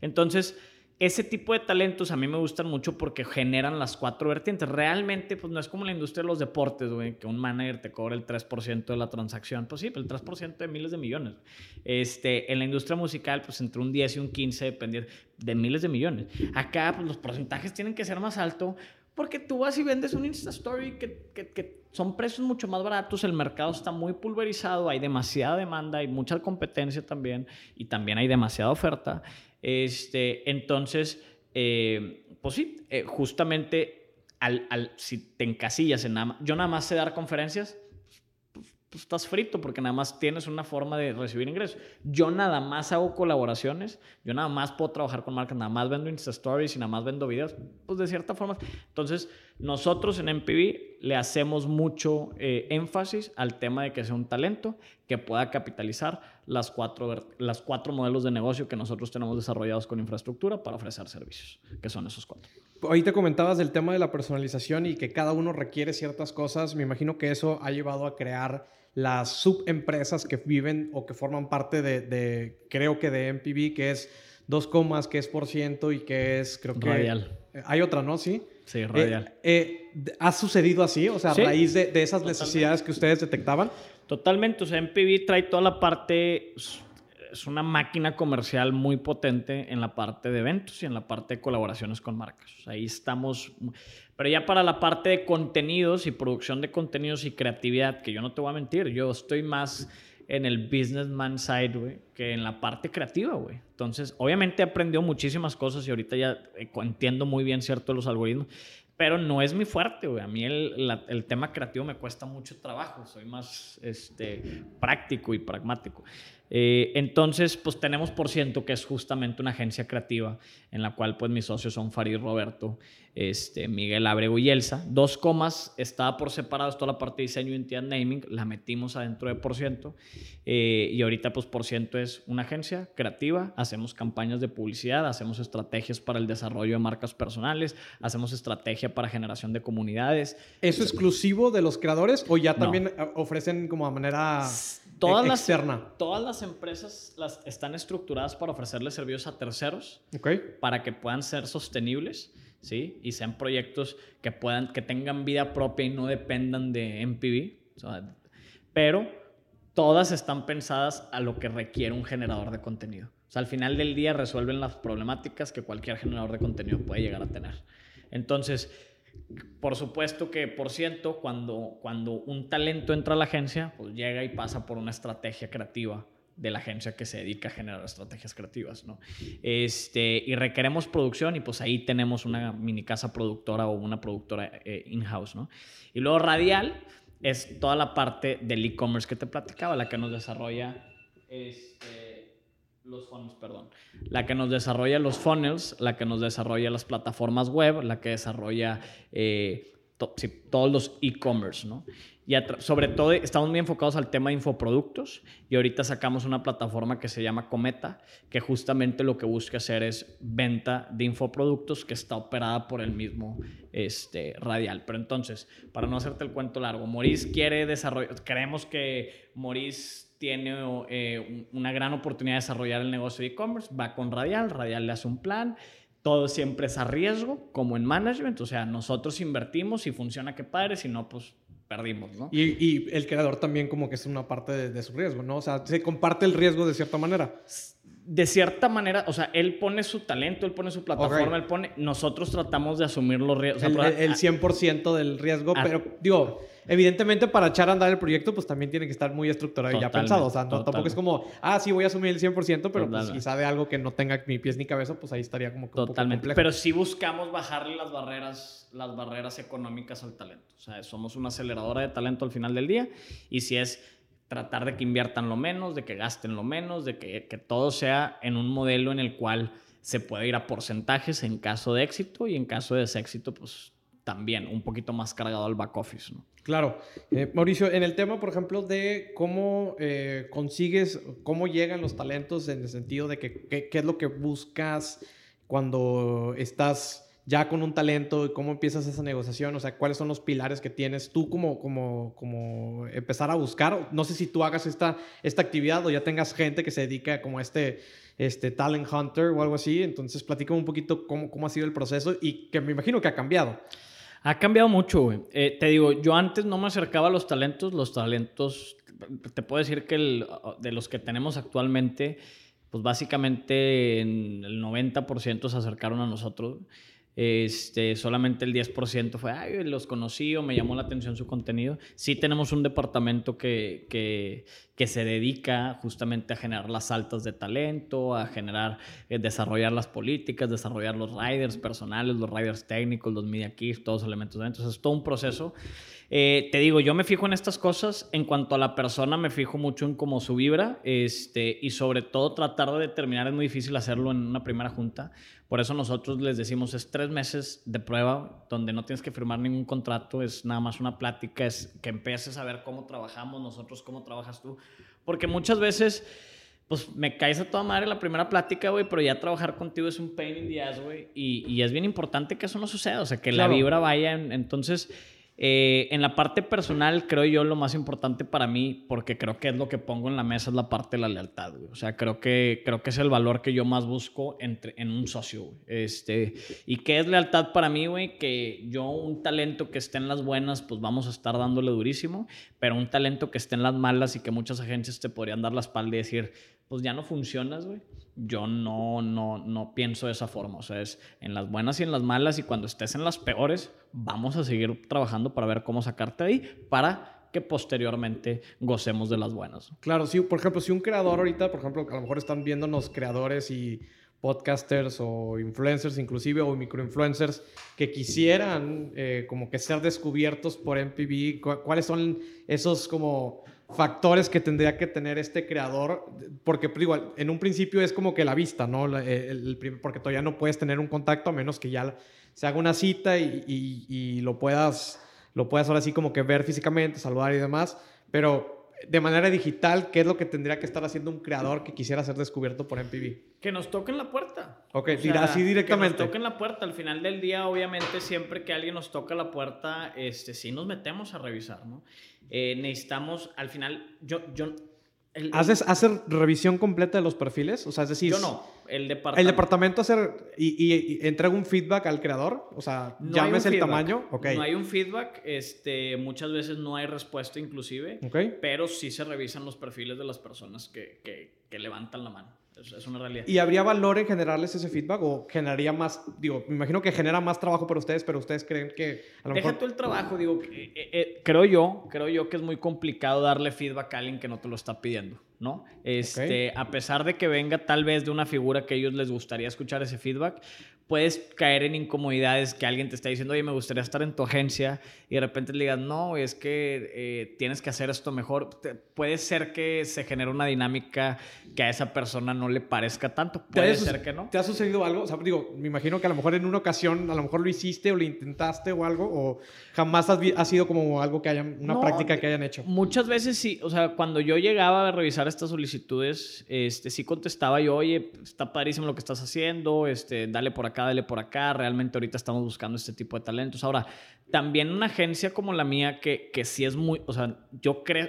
Entonces, ese tipo de talentos a mí me gustan mucho porque generan las cuatro vertientes. Realmente, pues no es como la industria de los deportes, güey, que un manager te cobra el 3% de la transacción. Pues sí, el 3% de miles de millones. Este, en la industria musical, pues entre un 10 y un 15, dependiendo de miles de millones. Acá, pues los porcentajes tienen que ser más altos porque tú vas y vendes un Insta Story que, que, son precios mucho más baratos, el mercado está muy pulverizado, hay demasiada demanda, hay mucha competencia también y también hay demasiada oferta. Este, entonces, eh, pues sí, eh, justamente al, al, si te encasillas en nada yo nada más sé dar conferencias, pues estás frito porque nada más tienes una forma de recibir ingresos. Yo nada más hago colaboraciones, yo nada más puedo trabajar con marcas, nada más vendo Insta Stories y nada más vendo videos, pues de cierta forma. Entonces, nosotros en MPV le hacemos mucho eh, énfasis al tema de que sea un talento que pueda capitalizar las cuatro, las cuatro modelos de negocio que nosotros tenemos desarrollados con infraestructura para ofrecer servicios, que son esos cuatro. Hoy te comentabas del tema de la personalización y que cada uno requiere ciertas cosas. Me imagino que eso ha llevado a crear las subempresas que viven o que forman parte de, creo que de MPB, que es dos comas, que es por ciento y que es, creo que... Radial. Hay otra, ¿no? Sí. Sí, radial. Eh, eh, ¿Ha sucedido así? O sea, a raíz de, esas necesidades que ustedes detectaban. Totalmente. O sea, MPB trae toda la parte es una máquina comercial muy potente en la parte de eventos y en la parte de colaboraciones con marcas. ahí estamos. Pero ya para la parte de contenidos y producción de contenidos y creatividad, que yo no te voy a mentir, yo estoy más en el businessman side, güey, que en la parte creativa, güey. Entonces, obviamente he aprendido muchísimas cosas y ahorita ya eh, entiendo muy bien cierto los algoritmos, pero no es mi fuerte, güey. A mí el, el, tema creativo me cuesta mucho trabajo, soy más este, práctico y pragmático. Eh, entonces, pues tenemos por ciento que es justamente una agencia creativa en la cual pues mis socios son Farid Roberto, este, Miguel Abrego y Elsa. Dos comas, estaba por separado toda la parte de diseño, identidad, naming, la metimos adentro de por ciento. Eh, y ahorita pues por ciento es una agencia creativa, hacemos campañas de publicidad, hacemos estrategias para el desarrollo de marcas personales, hacemos estrategia para generación de comunidades. ¿Eso exclusivo de los creadores o ya también ofrecen como a manera todas externa. Las, todas las empresas las, están estructuradas para ofrecerles servicios a terceros okay. para que puedan ser sostenibles. ¿sí? Y sean proyectos que puedan, que tengan vida propia y no dependan de MPV. pero todas están pensadas a lo que requiere un generador de contenido. O sea, al final del día resuelven las problemáticas que cualquier generador de contenido puede llegar a tener. Entonces, por supuesto que, por ciento, cuando, cuando un talento entra a la agencia, pues llega y pasa por una estrategia creativa de la agencia que se dedica a generar estrategias creativas, ¿no? Este, y requeremos producción y pues ahí tenemos una mini casa productora o una productora eh, in-house, ¿no? Y luego Radial es toda la parte del e-commerce que te platicaba, la que nos desarrolla este, los funnels, perdón. La que nos desarrolla los funnels, la que nos desarrolla las plataformas web, la que desarrolla eh, todos los e-commerce, ¿no? Y sobre todo estamos muy enfocados al tema de infoproductos y ahorita sacamos una plataforma que se llama Cometa, que justamente lo que busca hacer es venta de infoproductos que está operada por el mismo este, Radial. Pero entonces, para no hacerte el cuento largo, Maurice quiere desarrollar, creemos que Maurice tiene eh, una gran oportunidad de desarrollar el negocio de e-commerce, va con Radial, Radial le hace un plan, todo siempre es a riesgo, como en management, o sea, nosotros invertimos, si funciona, qué padre, si no, pues perdimos, ¿no? Y, y, el creador también como que es una parte de, su riesgo, ¿no? O sea, se comparte el riesgo de cierta manera. De cierta manera, o sea, él pone su talento, él pone su plataforma, él pone... Nosotros tratamos de asumir los riesgos. el, el, 100% del riesgo, pero digo evidentemente para echar a andar el proyecto, pues también tiene que estar muy estructurado y ya pensado. O sea, no, tampoco es como, ah, sí, voy a asumir el 100%, pero pues, quizá de algo que no tenga ni pies ni cabeza, pues ahí estaría como que Totalmente. Un poco pero sí buscamos bajarle las barreras, las barreras económicas al talento. O sea, somos una aceleradora de talento al final del día y si es tratar de que inviertan lo menos, de que gasten lo menos, de que, que todo sea en un modelo en el cual se puede ir a porcentajes en caso de éxito y en caso de deséxito, pues también un poquito más cargado al back office. ¿no? Claro. Eh, Mauricio, en el tema, por ejemplo, de cómo eh, consigues, cómo llegan los talentos en el sentido de que qué es lo que buscas cuando estás ya con un talento y cómo empiezas esa negociación, o sea, cuáles son los pilares que tienes tú como, como, como empezar a buscar. No sé si tú hagas esta, esta actividad o ya tengas gente que se dedica como a este, este talent hunter o algo así. Entonces, platícame un poquito cómo, cómo ha sido el proceso y que me imagino que ha cambiado. Ha cambiado mucho. Eh, te digo, yo antes no me acercaba a los talentos. Los talentos, te puedo decir que de los que tenemos actualmente, pues básicamente en el 90% se acercaron a nosotros. Este, solamente el 10% fue, ay, los conocí o me llamó la atención su contenido. Sí tenemos un departamento que, que, se dedica justamente a generar las altas de talento, a generar, eh, desarrollar las políticas, desarrollar los riders personales, los riders técnicos, los media kits, todos los elementos Entonces es todo un proceso. Eh, te digo, yo me fijo en estas cosas. En cuanto a la persona, me fijo mucho en cómo su vibra este, y sobre todo tratar de determinar. Es muy difícil hacerlo en una primera junta. Por eso nosotros les decimos es tres meses de prueba donde no tienes que firmar ningún contrato, es nada más una plática, es que empieces a ver cómo trabajamos nosotros, cómo trabajas tú. Porque muchas veces, pues me caes a toda madre la primera plática, güey, pero ya trabajar contigo es un pain in the ass, güey. Y, y, es bien importante que eso no suceda, o sea, que la vibra vaya. entonces, eh, en la parte personal, creo yo lo más importante para mí, porque creo que es lo que pongo en la mesa, es la parte de la lealtad, güey. O sea, creo que, creo que es el valor que yo más busco entre, en un socio. Este, ¿Y qué es lealtad para mí, güey? Que yo, un talento que esté en las buenas, pues vamos a estar dándole durísimo, pero un talento que esté en las malas y que muchas agencias te podrían dar la espalda y decir, pues ya no funcionas, güey. Yo no, no, no pienso de esa forma. O sea, es en las buenas y en las malas y cuando estés en las peores, vamos a seguir trabajando para ver cómo sacarte ahí para que posteriormente gocemos de las buenas. Claro, sí, por ejemplo, si un creador ahorita, por ejemplo, a lo mejor están viéndonos creadores y podcasters o influencers inclusive o microinfluencers que quisieran eh, como que ser descubiertos por MPB, ¿cuáles son esos como factores que tendría que tener este creador, porque pues, digo, en un principio es como que la vista, ¿no? porque todavía no puedes tener un contacto a menos que ya se haga una cita y, lo puedas, lo puedas ahora sí como que ver físicamente, saludar y demás, pero de manera digital, ¿qué es lo que tendría que estar haciendo un creador que quisiera ser descubierto por MPV? Que nos toquen la puerta. Ok, dirá así directamente. Que nos toquen la puerta. Al final del día, obviamente, siempre que alguien nos toca la puerta, este, sí nos metemos a revisar, ¿no? Eh, necesitamos, al final, yo, yo, ¿Haces, ¿Haces revisión completa de los perfiles? O sea, es decir... Yo no. El departamento... ¿El departamento hacer y, y, entrega un feedback al creador? O sea, no llames el tamaño. Okay. No hay un feedback. Este, muchas veces no hay respuesta inclusive. Okay. Pero sí se revisan los perfiles de las personas que, que, que levantan la mano. Es, una realidad. ¿Y habría valor en generarles ese feedback o generaría más, digo, me imagino que genera más trabajo para ustedes, pero ustedes creen que a lo Deja tú el trabajo, digo, eh, eh, creo yo, creo yo que es muy complicado darle feedback a alguien que no te lo está pidiendo. ¿no? Este, A pesar de que venga tal vez de una figura que a ellos les gustaría escuchar ese feedback, puedes caer en incomodidades que alguien te está diciendo, oye, me gustaría estar en tu agencia y de repente le digas, no, es que eh, tienes que hacer esto mejor. Puede ser que se genere una dinámica que a esa persona no le parezca tanto. Puede ser que no. ¿Te ha sucedido algo? O sea, digo, me imagino que a lo mejor en una ocasión, a lo mejor lo hiciste o lo intentaste o algo, o jamás ha sido como algo que hayan, una práctica que hayan hecho. Muchas veces sí, o sea, cuando yo llegaba a revisar estas solicitudes, este, sí contestaba yo, oye, está padrísimo lo que estás haciendo, este, dale por acá dale por acá, realmente ahorita estamos buscando este tipo de talentos. Ahora, también una agencia como la mía que, que sí es muy, o sea, yo creo,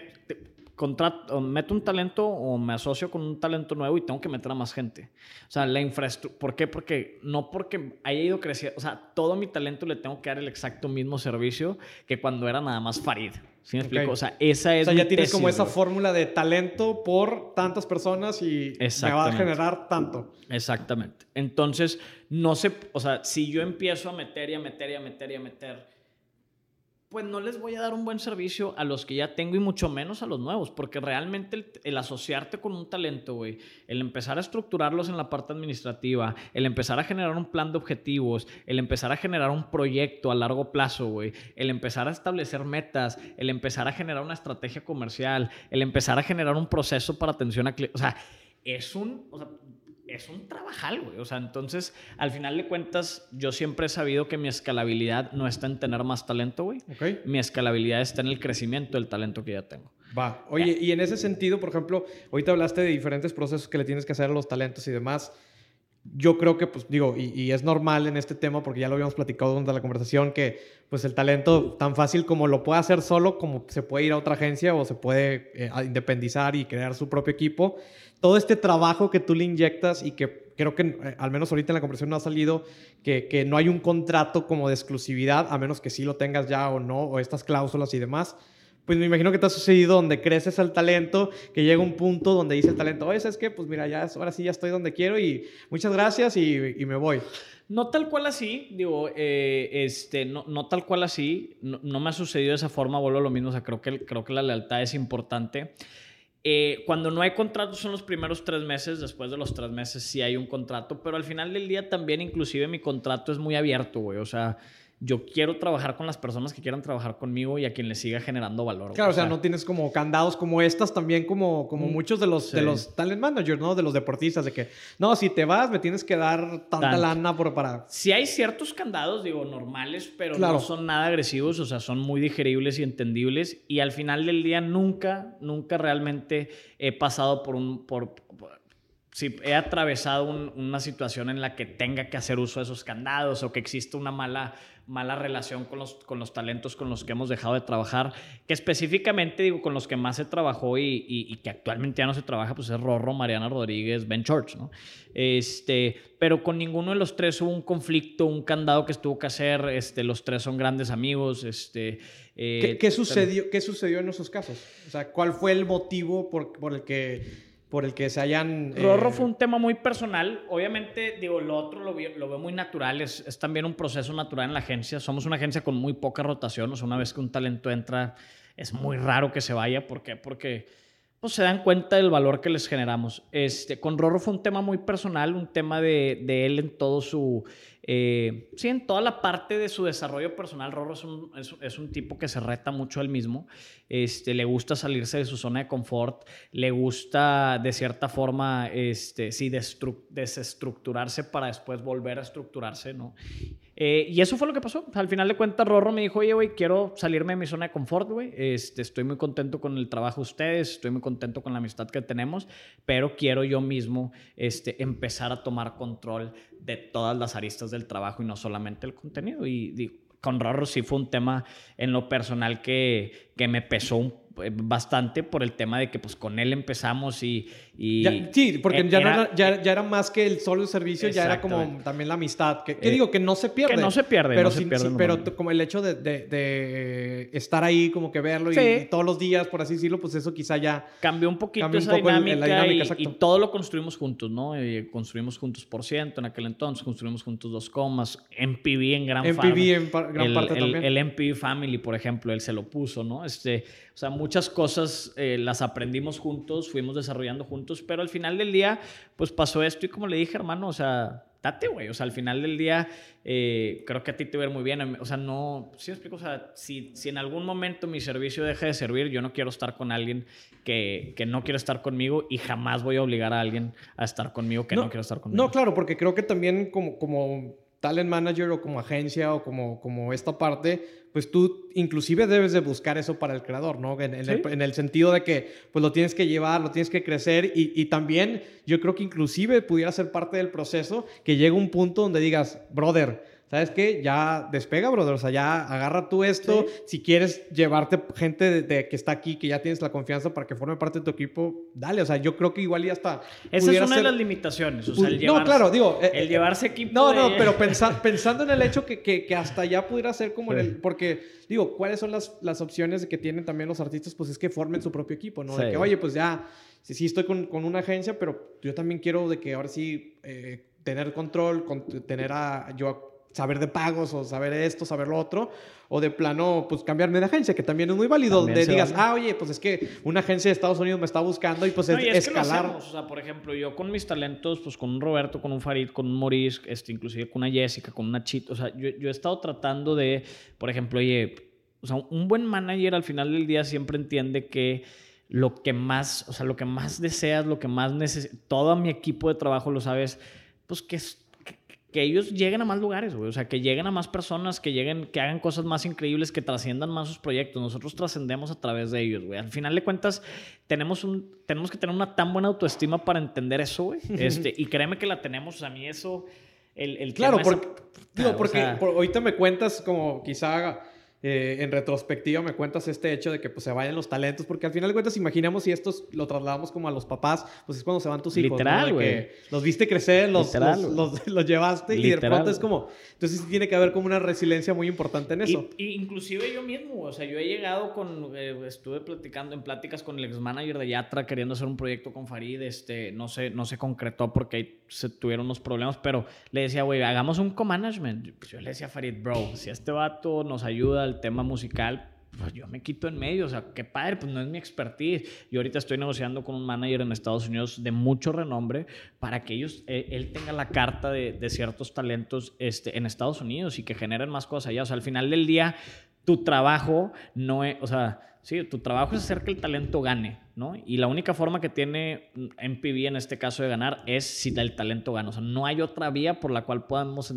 contrato, meto un talento o me asocio con un talento nuevo y tengo que meter a más gente. O sea, la infraestructura, ¿por qué? Porque no porque haya ido creciendo, o sea, todo mi talento le tengo que dar el exacto mismo servicio que cuando era nada más Farid. ¿Sí me explico? O sea, esa es. O sea, ya tienes como esa fórmula de talento por tantas personas y me va a generar tanto. Exactamente. Entonces, no sé, o sea, si yo empiezo a meter y a meter y a meter y a meter pues no les voy a dar un buen servicio a los que ya tengo y mucho menos a los nuevos, porque realmente el, asociarte con un talento, güey, el empezar a estructurarlos en la parte administrativa, el empezar a generar un plan de objetivos, el empezar a generar un proyecto a largo plazo, güey, el empezar a establecer metas, el empezar a generar una estrategia comercial, el empezar a generar un proceso para atención a clientes, o sea, es un, es un trabajal, güey. O sea, entonces, al final de cuentas, yo siempre he sabido que mi escalabilidad no está en tener más talento, güey. Okay. Mi escalabilidad está en el crecimiento del talento que ya tengo. Va. Oye, y en ese sentido, por ejemplo, ahorita hablaste de diferentes procesos que le tienes que hacer a los talentos y demás. Yo creo que, pues, digo, y, es normal en este tema, porque ya lo habíamos platicado durante la conversación, que, pues, el talento tan fácil como lo puede hacer solo, como se puede ir a otra agencia o se puede eh, independizar y crear su propio equipo todo este trabajo que tú le inyectas y que creo que eh, al menos ahorita en la conversación no ha salido que, que, no hay un contrato como de exclusividad, a menos que sí lo tengas ya o no, o estas cláusulas y demás. Pues me imagino que te ha sucedido donde creces el talento, que llega un punto donde dice el talento, oye, ¿sabes qué? Pues mira, ya ahora sí ya estoy donde quiero y muchas gracias y, y me voy. No tal cual así, digo, eh, este, no, no, tal cual así, no, no, me ha sucedido de esa forma, vuelvo a lo mismo, o sea, creo que, creo que la lealtad es importante. Eh, cuando no hay contrato son los primeros tres meses, después de los tres meses sí hay un contrato, pero al final del día también inclusive mi contrato es muy abierto, güey. O sea, yo quiero trabajar con las personas que quieran trabajar conmigo y a quien le siga generando valor. Claro, o sea, no tienes como candados como estas también como, como mm, muchos de los, de los talent managers, ¿no? De los deportistas, de que, no, si te vas me tienes que dar tanta lana por, para... Sí hay ciertos candados, digo, normales, pero no son nada agresivos, o sea, son muy digeribles y entendibles y al final del día nunca, nunca realmente he pasado por un... Por, si he atravesado una situación en la que tenga que hacer uso de esos candados o que existe una mala mala relación con los, con los talentos con los que hemos dejado de trabajar, que específicamente digo con los que más se trabajó y, y, que actualmente ya no se trabaja, pues es Rorro, Mariana Rodríguez, Ben Church, ¿no? Este, pero con ninguno de los tres hubo un conflicto, un candado que estuvo que hacer, este, los tres son grandes amigos, este... Eh, ¿Qué, sucedió, ¿Qué sucedió en esos casos? O sea, ¿cuál fue el motivo por, por el que por el que se hayan... Rorro eh, fue un tema muy personal. Obviamente, digo, lo otro lo, lo veo muy natural. Es, es, también un proceso natural en la agencia. Somos una agencia con muy poca rotación. O sea, una vez que un talento entra, es muy raro que se vaya. ¿Por qué? Porque pues, se dan cuenta del valor que les generamos. Este, con Rorro fue un tema muy personal, un tema de, él en todo su eh, sí, en toda la parte de su desarrollo personal, Rorro es un, es, un, tipo que se reta mucho él mismo. Este, le gusta salirse de su zona de confort, le gusta de cierta forma, este, sí, desestructurarse para después volver a estructurarse, ¿no? Eh, y eso fue lo que pasó. Al final de cuentas, Rorro me dijo, oye, güey, quiero salirme de mi zona de confort, güey. Este, estoy muy contento con el trabajo de ustedes, estoy muy contento con la amistad que tenemos, pero quiero yo mismo este, empezar a tomar control de todas las aristas del trabajo y no solamente el contenido. Y, con Rorro sí fue un tema en lo personal que, que me pesó eh, bastante por el tema de que pues con él empezamos y... y sí, porque ya, era, ya, era, más que el solo servicio, ya era como también la amistad. Que, digo, que no se pierde. Que no se pierde. Pero, se pierde pero como el hecho de, de, estar ahí, como que verlo y, todos los días, por así decirlo, pues eso quizá ya... Cambió un poquito esa dinámica, y, todo lo construimos juntos, ¿no? construimos juntos por ciento en aquel entonces, construimos juntos dos comas, MPV en gran, MPV en gran parte también. El MPV Family, por ejemplo, él se lo puso, ¿no? Este, o sea, muchas cosas eh, las aprendimos juntos, fuimos desarrollando juntos, pero al final del día, pues pasó esto y como le dije, hermano, o sea, date, güey. O sea, al final del día, eh, creo que a ti te va a ver muy bien. O sea, no, sí me explico, o sea, si, si en algún momento mi servicio deje de servir, yo no quiero estar con alguien que, que no quiere estar conmigo y jamás voy a obligar a alguien a estar conmigo que no, quiere estar conmigo. No, claro, porque creo que también como, como talent manager o como agencia o como, como esta parte, pues tú inclusive debes de buscar eso para el creador, ¿no? En, el, sentido de que pues lo tienes que llevar, lo tienes que crecer y, y, también yo creo que inclusive pudiera ser parte del proceso que llegue un punto donde digas, brother, ¿sabes qué? Ya despega, brother. O sea, ya agarra tú esto. Si quieres llevarte gente de, que está aquí, que ya tienes la confianza para que forme parte de tu equipo, dale. O sea, yo creo que igual ya está. Esa es una de las limitaciones. O sea, el no, claro, digo. Eh, el llevarse equipo. No, no, pero pensando en el hecho que, que, hasta ya pudiera ser como en el. Porque, digo, ¿cuáles son las, las opciones que tienen también los artistas? Pues es que formen su propio equipo, ¿no? De que, oye, pues ya. Sí, sí, estoy con, con, una agencia, pero yo también quiero de que ahora sí eh, tener control, con, tener a yo saber de pagos o saber esto, saber lo otro, o de plano, pues cambiarme de agencia, que también es muy válido, donde digas, ah, oye, pues es que una agencia de Estados Unidos me está buscando y pues es, escalar. o sea, por ejemplo, yo con mis talentos, pues con un Roberto, con un Farid, con un Maurice, este, inclusive con una Jessica, con una Chita, o sea, yo, yo he estado tratando de, por ejemplo, oye, o sea, un buen manager al final del día siempre entiende que lo que más, o sea, lo que más deseas, lo que más necesitas, todo mi equipo de trabajo lo sabes, pues que es que ellos lleguen a más lugares, güey. O sea, que lleguen a más personas, que lleguen, que hagan cosas más increíbles, que trasciendan más sus proyectos. Nosotros trascendemos a través de ellos, güey. Al final de cuentas, tenemos, un, tenemos que tener una tan buena autoestima para entender eso, güey. Este, y créeme que la tenemos. a mí eso... El, el claro, porque, digo, porque ahorita me cuentas como quizá eh, en retrospectiva me cuentas este hecho de que pues, se vayan los talentos, porque al final de cuentas, imaginemos si esto lo trasladamos como a los papás, pues es cuando se van tus hijos. Literal, güey. los viste crecer, los, los, los, llevaste y de pronto es como. Entonces sí tiene que haber como una resiliencia muy importante en eso. Y, inclusive yo mismo, o sea, yo he llegado con. Eh, estuve platicando en pláticas con el ex manager de Yatra queriendo hacer un proyecto con Farid, este, no se, no se concretó porque ahí se tuvieron unos problemas, pero le decía, güey, hagamos un co-management. Pues yo le decía a Farid, bro, si este vato nos ayuda el tema musical, pues yo me quito en medio, o sea, qué padre, pues no es mi expertise. Yo ahorita estoy negociando con un manager en Estados Unidos de mucho renombre para que ellos, eh, él tenga la carta de, de, ciertos talentos este, en Estados Unidos y que generen más cosas allá. O sea, al final del día, tu trabajo no es, o sea, Sí, tu trabajo es hacer que el talento gane, ¿no? Y la única forma que tiene MPV en este caso de ganar es si el talento gana. O sea, no hay otra vía por la cual podamos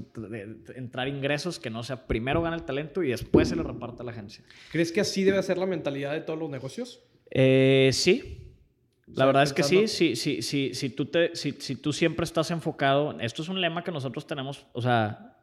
entrar ingresos que no sea primero gana el talento y después se le reparte a la agencia. ¿Crees que así debe ser la mentalidad de todos los negocios? Eh, sí. La verdad es que sí, sí, sí, sí, si, tú te, si, si tú siempre estás enfocado, esto es un lema que nosotros tenemos, o sea,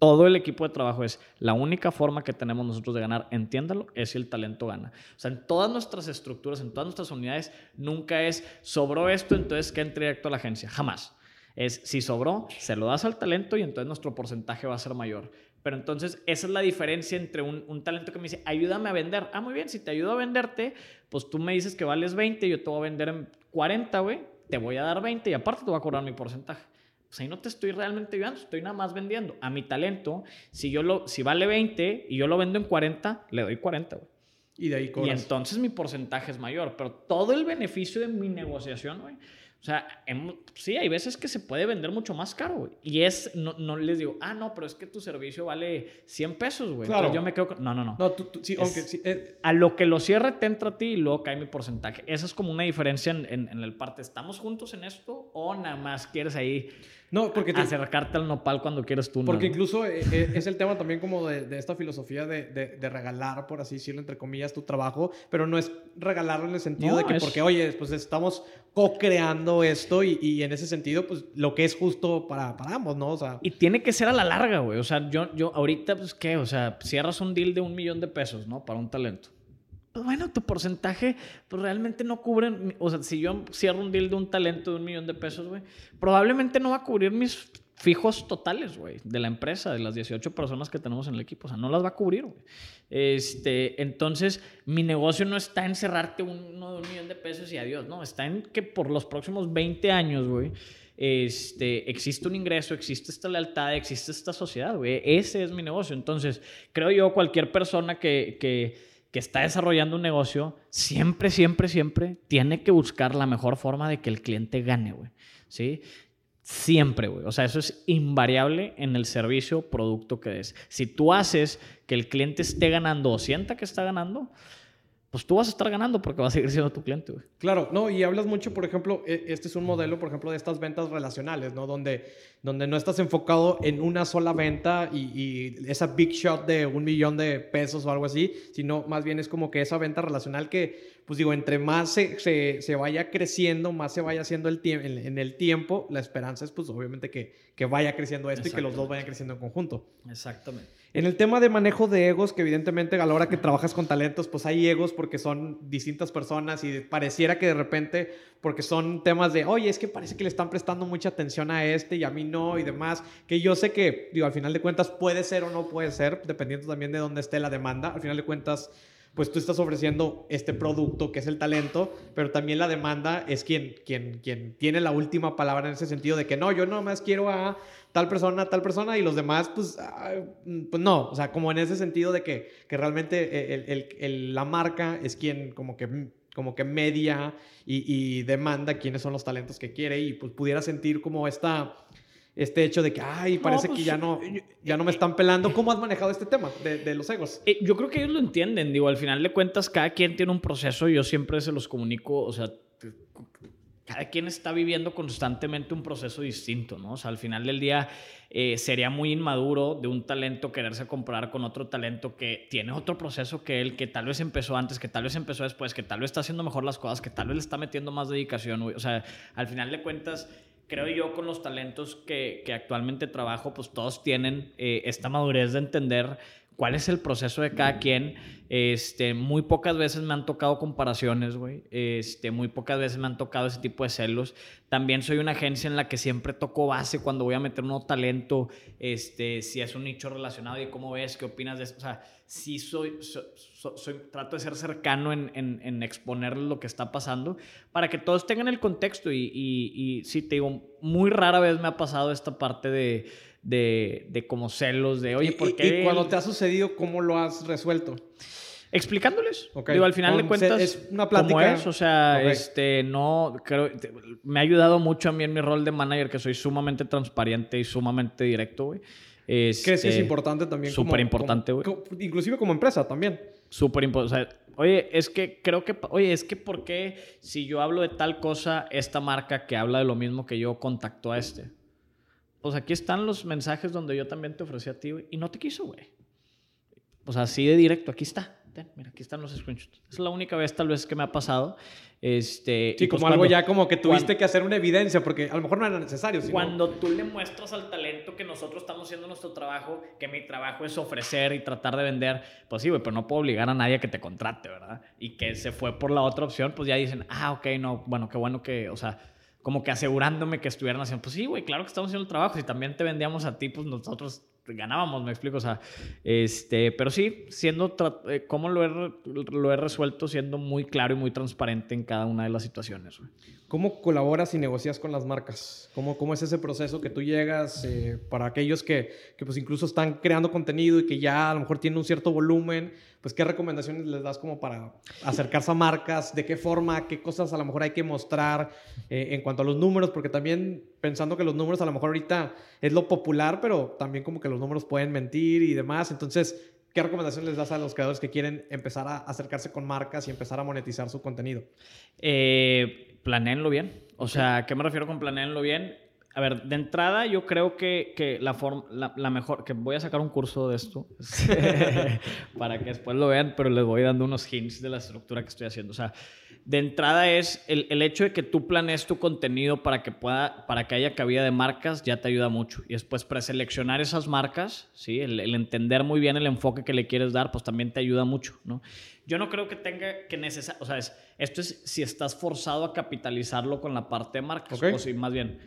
todo el equipo de trabajo es la única forma que tenemos nosotros de ganar, entiéndalo, es si el talento gana. O sea, en todas nuestras estructuras, en todas nuestras unidades, nunca es sobró esto, entonces que entre directo a la agencia. Jamás. Es si sobró, se lo das al talento y entonces nuestro porcentaje va a ser mayor. Pero entonces esa es la diferencia entre un, talento que me dice, ayúdame a vender. Ah, muy bien, si te ayudo a venderte, pues tú me dices que vales 20, yo te voy a vender en 40, güey, te voy a dar 20 y aparte te voy a cobrar mi porcentaje pues ahí no te estoy realmente ayudando, estoy nada más vendiendo. A mi talento, si, yo lo, si vale 20 y yo lo vendo en 40, le doy 40, güey. Y de ahí Y entonces mi porcentaje es mayor, pero todo el beneficio de mi negociación, güey, o sea, sí, hay veces que se puede vender mucho más caro, güey. Y es, no, no, les digo, ah, no, pero es que tu servicio vale 100 pesos, güey. Claro. yo me quedo con... No, no, no. No, tú, sí, aunque sí, eh. A lo que lo cierre te entra a ti y luego cae mi porcentaje. Esa es como una diferencia en, en, en el parte. ¿Estamos juntos en esto o nada más quieres ahí no, porque acercarte al nopal cuando quieres tú. Porque incluso eh, eh, es el tema también como de, de esta filosofía de, de, regalar, por así decirlo, entre comillas, tu trabajo, pero no es regalarlo en el sentido de que porque, oye, pues estamos co-creando esto y, y, en ese sentido, pues lo que es justo para, para ambos, ¿no? O sea, y tiene que ser a la larga, güey. O sea, yo, yo ahorita, pues, ¿qué? O sea, cierras un deal de un millón de pesos, ¿no? Para un talento. Pues bueno, tu porcentaje pues realmente no cubre, o sea, si yo cierro un deal de un talento de un millón de pesos, güey, probablemente no va a cubrir mis fijos totales, güey, de la empresa, de las 18 personas que tenemos en el equipo. O sea, no las va a cubrir, güey. Este, entonces, mi negocio no está en cerrarte uno de un millón de pesos y adiós, no. Está en que por los próximos 20 años, güey, este, existe un ingreso, existe esta lealtad, existe esta sociedad, güey. Ese es mi negocio. Entonces, creo yo, cualquier persona que, que, que está desarrollando un negocio, siempre, siempre, siempre tiene que buscar la mejor forma de que el cliente gane, güey. ¿Sí? Siempre, güey. O sea, eso es invariable en el servicio, producto que des. Si tú haces que el cliente esté ganando o sienta que está ganando, pues tú vas a estar ganando porque va a seguir siendo tu cliente, güey. Claro, no, y hablas mucho, por ejemplo, e, este es un modelo, por ejemplo, de estas ventas relacionales, ¿no? Donde, donde no estás enfocado en una sola venta y, esa big shot de un millón de pesos o algo así, sino más bien es como que esa venta relacional que, pues digo, entre más se, se, se vaya creciendo, más se vaya haciendo el en, en, el tiempo, la esperanza es, pues obviamente, que, que vaya creciendo esto y que los dos vayan creciendo en conjunto. Exactamente. En el tema de manejo de egos, que evidentemente a la hora que trabajas con talentos, pues hay egos porque son distintas personas y pareciera que de repente, porque son temas de, oye, es que parece que le están prestando mucha atención a este y a mí no y demás, que yo sé que, digo, al final de cuentas puede ser o no puede ser, dependiendo también de dónde esté la demanda. Al final de cuentas, pues tú estás ofreciendo este producto que es el talento, pero también la demanda es quien, quien, quien tiene la última palabra en ese sentido de que no, yo nomás quiero a tal persona, tal persona, y los demás, pues, pues no, o sea, como en ese sentido de que, que realmente la marca es quien como que, como que media y, y, demanda quiénes son los talentos que quiere y pues pudiera sentir como esta este hecho de que, ay, parece que ya no, pues, ya no me están pelando. ¿Cómo has manejado este tema de, de, los egos? Eh, yo creo que ellos lo entienden. Digo, al final de cuentas, cada quien tiene un proceso. Yo siempre se los comunico, o sea, cada quien está viviendo constantemente un proceso distinto, ¿no? O sea, al final del día eh, sería muy inmaduro de un talento quererse comparar con otro talento que tiene otro proceso que él, que tal vez empezó antes, que tal vez empezó después, que tal vez está haciendo mejor las cosas, que tal vez le está metiendo más dedicación. O sea, al final de cuentas, creo yo con los talentos que, que actualmente trabajo, pues todos tienen eh, esta madurez de entender cuál es el proceso de cada quien. Este, muy pocas veces me han tocado comparaciones, güey. Este, muy pocas veces me han tocado ese tipo de celos. También soy una agencia en la que siempre toco base cuando voy a meter un nuevo talento, este, si es un nicho relacionado y cómo ves, qué opinas de esto. O sea, sí soy, soy, trato de ser cercano en, en, en, exponer lo que está pasando para que todos tengan el contexto. Y, y, y sí, te digo, muy rara vez me ha pasado esta parte de de, de como celos, de, oye, ¿por qué? Y, cuando te ha sucedido, ¿cómo lo has resuelto? Explicándoles. Digo, al final de cuentas, es una plática. es, o sea, este, no, creo, me ha ayudado mucho a mí en mi rol de manager, que soy sumamente transparente y sumamente directo, güey. Este, ¿Crees que es importante también? Súper importante, güey. Inclusive como empresa también. Súper importante. O sea, oye, es que creo que, oye, es que ¿por qué si yo hablo de tal cosa, esta marca que habla de lo mismo que yo contactó a este? pues aquí están los mensajes donde yo también te ofrecí a ti, güey, y no te quiso, güey. O sea, así de directo, aquí está. Mira, aquí están los screenshots. Es la única vez tal vez que me ha pasado. Este, sí, pues como algo ya como que tuviste que hacer una evidencia, porque a lo mejor no era necesario. Sino... Cuando tú le muestras al talento que nosotros estamos haciendo nuestro trabajo, que mi trabajo es ofrecer y tratar de vender, pues sí, güey, pero no puedo obligar a nadie a que te contrate, ¿verdad? Y que se fue por la otra opción, pues ya dicen, ah, ok, no, bueno, qué bueno que, o sea, como que asegurándome que estuvieran haciendo, pues sí, güey, claro que estamos haciendo el trabajo. Si también te vendíamos a ti, pues nosotros ganábamos, me explico. O sea, este, pero sí, siendo, eh, cómo lo he, lo he resuelto siendo muy claro y muy transparente en cada una de las situaciones. ¿Cómo colaboras y negocias con las marcas? ¿Cómo, cómo es ese proceso que tú llegas eh, para aquellos que, que, pues incluso están creando contenido y que ya a lo mejor tienen un cierto volumen? Pues qué recomendaciones les das como para acercarse a marcas, de qué forma, qué cosas a lo mejor hay que mostrar eh, en cuanto a los números, porque también pensando que los números a lo mejor ahorita es lo popular, pero también como que los números pueden mentir y demás. Entonces, ¿Qué recomendaciones les das a los creadores que quieren empezar a acercarse con marcas y empezar a monetizar su contenido? Eh, planeenlo bien. O sea, ¿qué me refiero con planeenlo bien? A ver, de entrada yo creo que, que la, forma, la, mejor, que voy a sacar un curso de esto para que después lo vean, pero les voy dando unos hints de la estructura que estoy haciendo. O sea, de entrada es el, el, hecho de que tú planees tu contenido para que pueda, para que haya cabida de marcas, ya te ayuda mucho. Y después preseleccionar esas marcas, ¿sí? El, el, entender muy bien el enfoque que le quieres dar, pues también te ayuda mucho, ¿no? Yo no creo que tenga que necesitar, o sea, es, esto es si estás forzado a capitalizarlo con la parte de marcas, Ok. o si más bien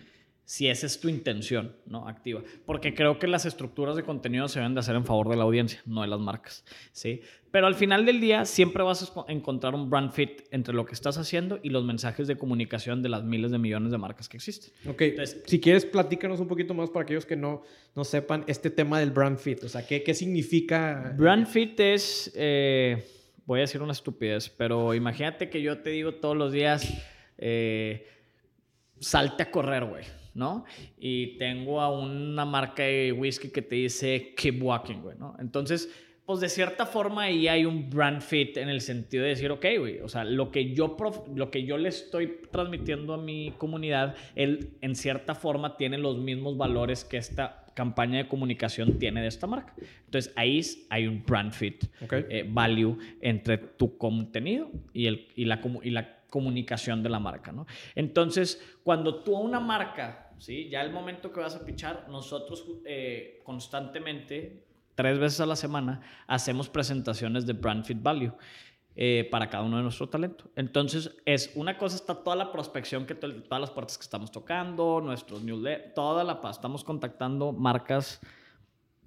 si esa es tu intención, ¿no? Activa. Porque creo que las estructuras de contenido se deben de hacer en favor de la audiencia, no de las marcas, ¿sí? Pero al final del día siempre vas a encontrar un brand fit entre lo que estás haciendo y los mensajes de comunicación de las miles de millones de marcas que existen. Ok, Entonces- si quieres, platícanos un poquito más para aquellos que no, no sepan este tema del brand fit. O sea, ¿qué, qué significa? Brand fit es, eh, voy a decir una estupidez, pero imagínate que yo te digo todos los días, eh, salte a correr, güey, ¿no? Y tengo a una marca de whisky que te dice keep walking, güey, ¿no? Entonces, pues de cierta forma ahí hay un brand fit en el sentido de decir, ok, güey, o sea, lo que yo, lo que yo le estoy transmitiendo a mi comunidad, él en cierta forma tiene los mismos valores que esta campaña de comunicación tiene de esta marca. Entonces ahí hay un brand fit, Ok. eh, value entre tu contenido y, el, y, la, y la comunicación de la marca, ¿no? Entonces, cuando tú a una marca, ¿sí? Ya el momento que vas a pichar, nosotros eh, constantemente, tres veces a la semana, hacemos presentaciones de brand fit value. eh, para cada uno de nuestro talento. Entonces, es una cosa está toda la prospección, que to- todas las puertas que estamos tocando, nuestros newsletters, toda la paz. Estamos contactando marcas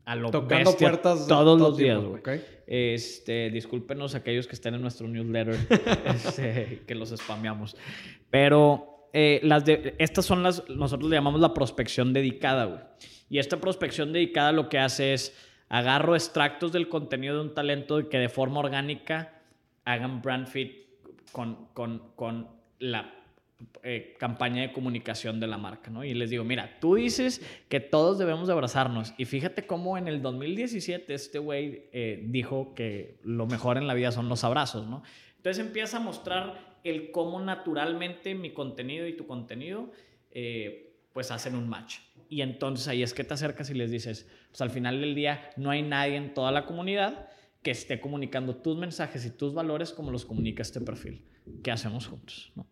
a lo Tocando bestia puertas todos todo los días, tipo, güey. ok. Este, discúlpenos aquellos que estén en nuestro newsletter, este, que los spameamos. Pero eh, las de, estas son las, nosotros le llamamos la prospección dedicada, güey. Y esta prospección dedicada lo que hace es agarro extractos del contenido de un talento que de forma orgánica hagan brand fit con, con, con la eh, campaña de comunicación de la marca, ¿no? Y les digo, mira, tú dices que todos debemos de abrazarnos y fíjate cómo en el 2017 este güey eh, dijo que lo mejor en la vida son los abrazos, ¿no? Entonces empieza a mostrar el cómo naturalmente mi contenido y tu contenido eh, pues hacen un match. Y entonces ahí es que te acercas y les dices, pues al final del día no hay nadie en toda la comunidad que esté comunicando tus mensajes y tus valores como los comunica este perfil. ¿Qué hacemos juntos? ¿no?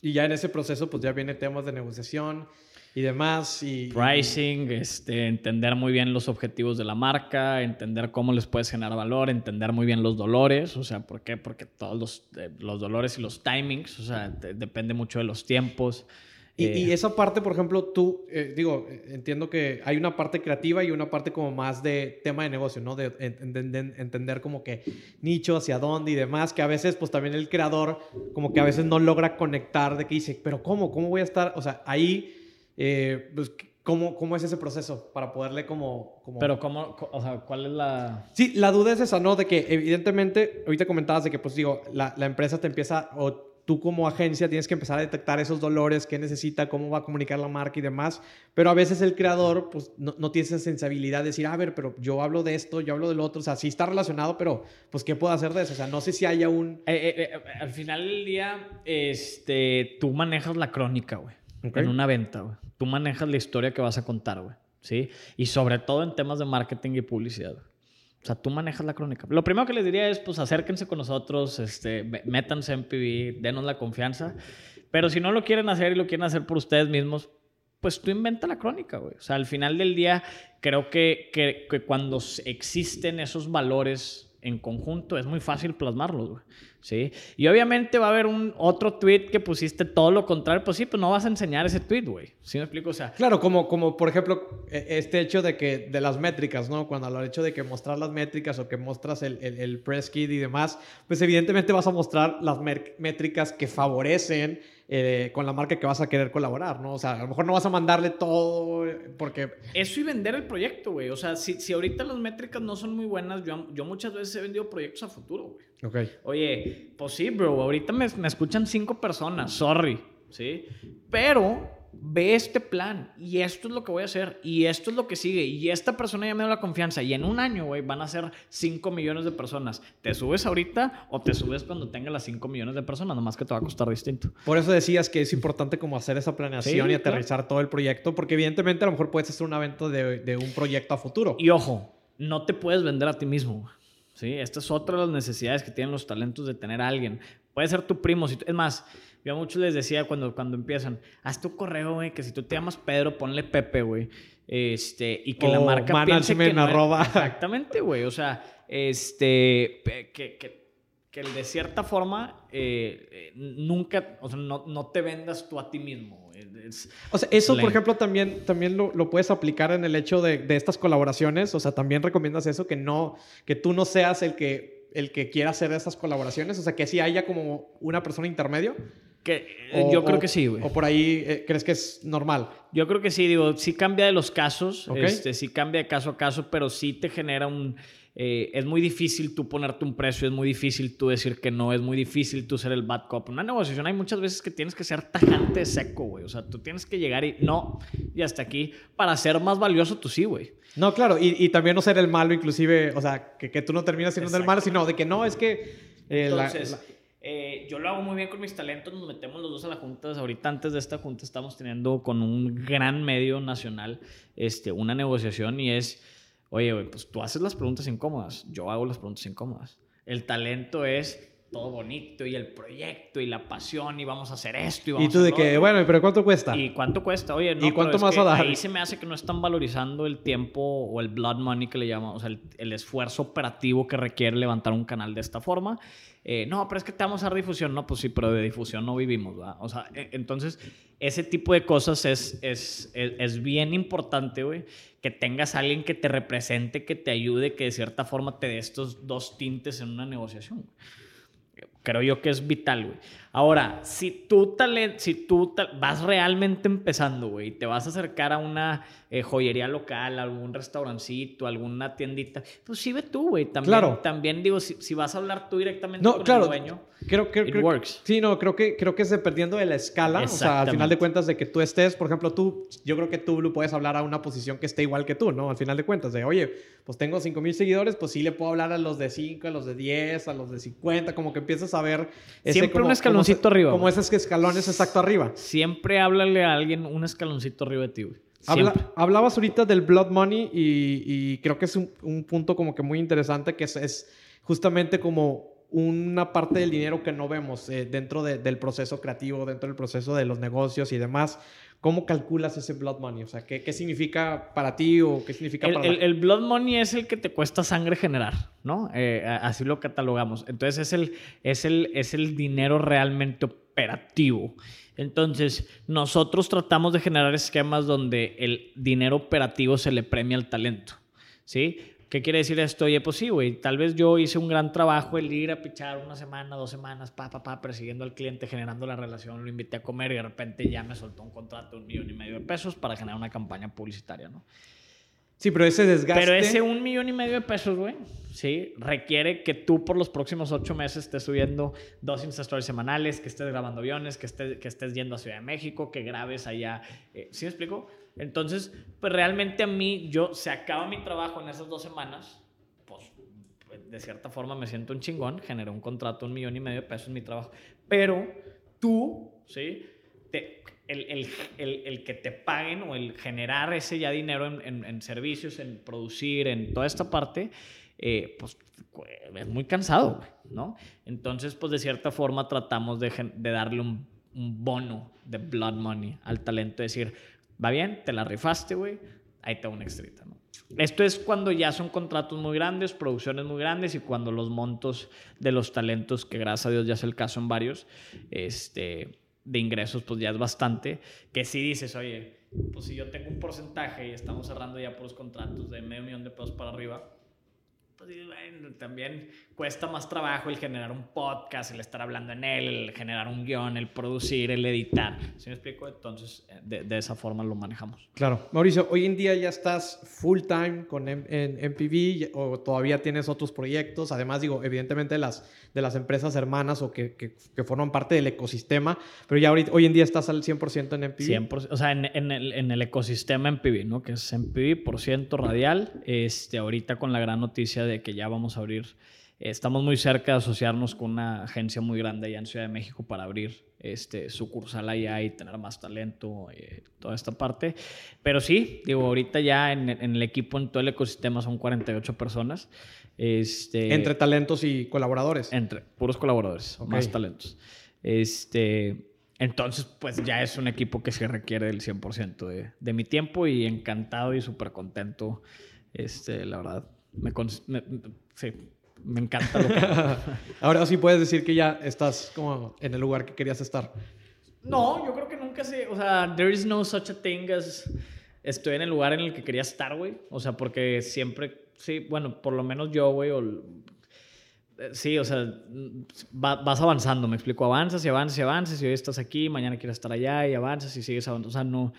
Y ya en ese proceso, pues ya viene temas de negociación y demás. Y, Pricing, este, entender muy bien los objetivos de la marca, entender cómo les puedes generar valor, entender muy bien los dolores, o sea, ¿por qué? Porque todos los, eh, los dolores y los timings, o sea, te- depende mucho de los tiempos. Y, Eh, y esa parte, por ejemplo, tú, eh, digo, entiendo que hay una parte creativa y una parte como más de tema de negocio, ¿no? De en- en- en- entender como que nicho, hacia dónde y demás, que a veces, pues también el creador, como que a veces no logra conectar de que dice, pero ¿cómo? ¿Cómo voy a estar? O sea, ahí, eh, pues, ¿cómo, ¿cómo es ese proceso para poderle como... como... Pero cómo, o sea, ¿cuál es la...? Sí, la duda es esa, ¿no? De que evidentemente, ahorita comentabas de que, pues digo, la, la empresa te empieza, o tú como agencia tienes que empezar a detectar esos dolores, qué necesita, cómo va a comunicar la marca y demás, pero a veces el creador, pues no, no tiene esa sensibilidad de decir, a ver, pero yo hablo de esto, yo hablo del otro, o sea, sí está relacionado, pero pues, ¿qué puedo hacer de eso? O sea, no sé si haya un... Eh, eh, eh, al final del día, este, tú manejas la crónica, güey. En una venta, güey. Tú manejas la historia que vas a contar, güey. ¿Sí? Y sobre todo en temas de marketing y publicidad. O sea, tú manejas la crónica. Lo primero que les diría es, pues, acérquense con nosotros, este, métanse en PV, denos la confianza. Pero si no lo quieren hacer y lo quieren hacer por ustedes mismos, pues tú inventa la crónica, güey. O sea, al final del día, creo que, que, que cuando existen esos valores en conjunto, es muy fácil plasmarlos, güey. ¿Sí? Y obviamente va a haber un otro tweet que pusiste todo lo contrario. Pues sí, pues no vas a enseñar ese tweet, güey. ¿Sí me explico? O sea, Claro, como, como por ejemplo, e- este hecho de que, de las métricas, ¿no? Cuando lo hecho de que mostrar las métricas o que muestras el, el, el press kit y demás, pues evidentemente vas a mostrar las métricas que favorecen eh, con la marca que vas a querer colaborar, ¿no? O sea, a lo mejor no vas a mandarle todo porque... Eso y vender el proyecto, güey. O sea, si, si ahorita las métricas no son muy buenas, yo, yo muchas veces he vendido proyectos a futuro, güey. Ok. Oye, pues sí, bro, ahorita me, me escuchan cinco personas, sorry, ¿sí? Pero ve este plan y esto es lo que voy a hacer y esto es lo que sigue y esta persona ya me dio la confianza y en un año, güey, van a ser 5 millones de personas. ¿Te subes ahorita o te subes cuando tenga las 5 millones de personas? Nomás que te va a costar distinto. Por eso decías que es importante como hacer esa planeación Sí, y claro. aterrizar todo el proyecto, porque evidentemente a lo mejor puedes hacer una venta de, de un proyecto a futuro. Y ojo, no te puedes vender a ti mismo. ¿sí? Esta es otra de las necesidades que tienen los talentos de tener a alguien. Puede ser tu primo, si es más, yo a muchos les decía cuando, cuando empiezan, haz tu correo, güey, que si tú te llamas Pedro, ponle Pepe, güey. Este, y que la marca piense que no Exactamente, güey. O sea, este, que, que, que de cierta forma eh, eh, nunca, o sea, no, no, te vendas tú a ti mismo. o sea, eso, por ejemplo, también, también lo, lo, puedes aplicar en el hecho de, de, estas colaboraciones. O sea, también recomiendas eso, que no, que tú no seas el que, el que quiera hacer esas colaboraciones. O sea, que sí haya como una persona intermedio. Que, eh, yo creo que sí, güey. O por ahí eh, crees que es normal. Yo creo que sí, digo, sí cambia de los casos, este, sí cambia de caso a caso, pero sí te genera un... Eh, es muy difícil tú ponerte un precio, es muy difícil tú decir que no, es muy difícil tú ser el bad cop. En una negociación hay muchas veces que tienes que ser tajante seco, güey. O sea, tú tienes que llegar y no, y hasta aquí, para ser más valioso tú sí, güey. No, claro, y, y, también no ser el malo, inclusive, o sea, que, que tú no terminas siendo el malo, sino de que no, es que... Entonces, eh, yo lo hago muy bien con mis talentos, nos metemos los dos a la junta. Ahorita antes de esta junta estamos teniendo con un gran medio nacional este, una negociación y es, oye, pues tú haces las preguntas incómodas, yo hago las preguntas incómodas. El talento es todo bonito y el proyecto y la pasión y vamos a hacer esto y vamos Y tú de que, bueno, pero ¿cuánto cuesta? ¿Y cuánto cuesta? Oye, no, ¿Y cuánto más a dar? Ahí se me hace que no están valorizando el tiempo o el blood money que le llaman, o sea, el, esfuerzo operativo que requiere levantar un canal de esta forma. Eh, no, pero es que te vamos a dar difusión. No, pues sí, pero de difusión no vivimos, ¿verdad? O sea, e, entonces, ese tipo de cosas es, es, es, es bien importante, güey, que tengas a alguien que te represente, que te ayude, que de cierta forma te dé estos dos tintes en una negociación. Yep. Creo yo que es vital, güey. Ahora, si tú, talent, si tú vas realmente empezando, güey, te vas a acercar a una eh, joyería local, algún restaurancito, alguna tiendita, pues sí ve tú, güey. También, claro. también digo, si, vas a hablar tú directamente con el dueño, creo, que it works. Sí, no, creo que, creo que es dependiendo de la escala. O sea, al final de cuentas, de que tú estés, por ejemplo, tú, yo creo que tú lo puedes hablar a una posición que esté igual que tú, ¿no? Al final de cuentas, de, oye, pues tengo 5 mil seguidores, pues sí le puedo hablar a los de 5, a los de 10, a los de 50, como que empiezas a ver... Ese Siempre un escaloncito arriba. Como esos escalones exacto arriba. Siempre háblale a alguien un escaloncito arriba de ti, güey. hablabas ahorita del blood money y, creo que es un, punto como que muy interesante que es, justamente como una parte del dinero que no vemos eh, dentro del proceso creativo, dentro del proceso de los negocios y demás. ¿Cómo calculas ese blood money? O sea, ¿qué, qué significa para ti o qué significa el, para el, el, blood money es el que te cuesta sangre generar, ¿no? Eh, así lo catalogamos. Entonces es el, es, el, es el dinero realmente operativo. Entonces, nosotros tratamos de generar esquemas donde el dinero operativo se le premia al talento, ¿sí? ¿Qué quiere decir esto? Oye, pues sí, güey, tal vez yo hice un gran trabajo el ir a pichar una semana, dos semanas, pa, pa, pa, persiguiendo al cliente, generando la relación, lo invité a comer y de repente ya me soltó un contrato de un millón y medio de pesos para generar una campaña publicitaria, ¿no? Sí, pero ese desgaste. Pero ese un millón y medio de pesos, güey, sí, requiere que tú por los próximos ocho meses estés subiendo dos Insta Stories semanales, que estés grabando aviones, que estés, que estés yendo a Ciudad de México, que grabes allá. Eh, ¿Sí me explico? Entonces, pues realmente a mí, yo, se acaba mi trabajo en esas dos semanas, pues de cierta forma me siento un chingón, generé un contrato, un millón y medio de pesos en mi trabajo. Pero tú, ¿sí? Te, el, el, el, el, que te paguen o el generar ese ya dinero en, en, servicios, en producir, en toda esta parte, eh, pues es muy cansado, ¿no? Entonces, pues de cierta forma tratamos de, de darle un, un, bono de blood money al talento, decir, va bien, te la rifaste, güey, ahí te una extrita, ¿no? Esto es cuando ya son contratos muy grandes, producciones muy grandes y cuando los montos de los talentos, que gracias a Dios ya es el caso en varios, este de ingresos, pues ya es bastante, que si dices, oye, pues si yo tengo un porcentaje y estamos cerrando ya por los contratos de medio millón de pesos para arriba, pues también cuesta más trabajo el generar un podcast, el estar hablando en él, el generar un guion, el producir, el editar. ¿Sí me explico? Entonces, eh, de, de esa forma lo manejamos. Claro. Mauricio, hoy en día ya estás full time con en, MPV o todavía tienes otros proyectos. Además, digo, evidentemente las, de las empresas hermanas o que, que, que forman parte del ecosistema, pero ya hoy en día estás al 100% en MPV. 100%, o sea, en, en, el, en el ecosistema MPV, ¿no? Que es MPV por ciento radial. Este, ahorita con la gran noticia de que ya vamos a abrir Estamos muy cerca de asociarnos con una agencia muy grande allá en Ciudad de México para abrir este, sucursal allá y tener más talento, eh, toda esta parte. Pero sí, digo, ahorita ya en, en, el equipo, en todo el ecosistema son 48 personas. Este, entre talentos y colaboradores. Entre puros colaboradores, más talentos. Este, entonces, pues ya es un equipo que se requiere el 100% de, de mi tiempo y encantado y súper contento. Este, la verdad, me, me, sí, me encanta lo que... Ahora sí puedes decir que ya estás como en el lugar que querías estar. No, yo creo que nunca se... O sea, there is no such a thing as... Estoy en el lugar en el que quería estar, güey. O sea, porque siempre... Sí, bueno, por lo menos yo, güey, o Sí, o sea, vas avanzando, me explico, avanzas y avanzas y avanzas y hoy estás aquí, mañana quieres estar allá y avanzas y sigues avanzando. O sea, no,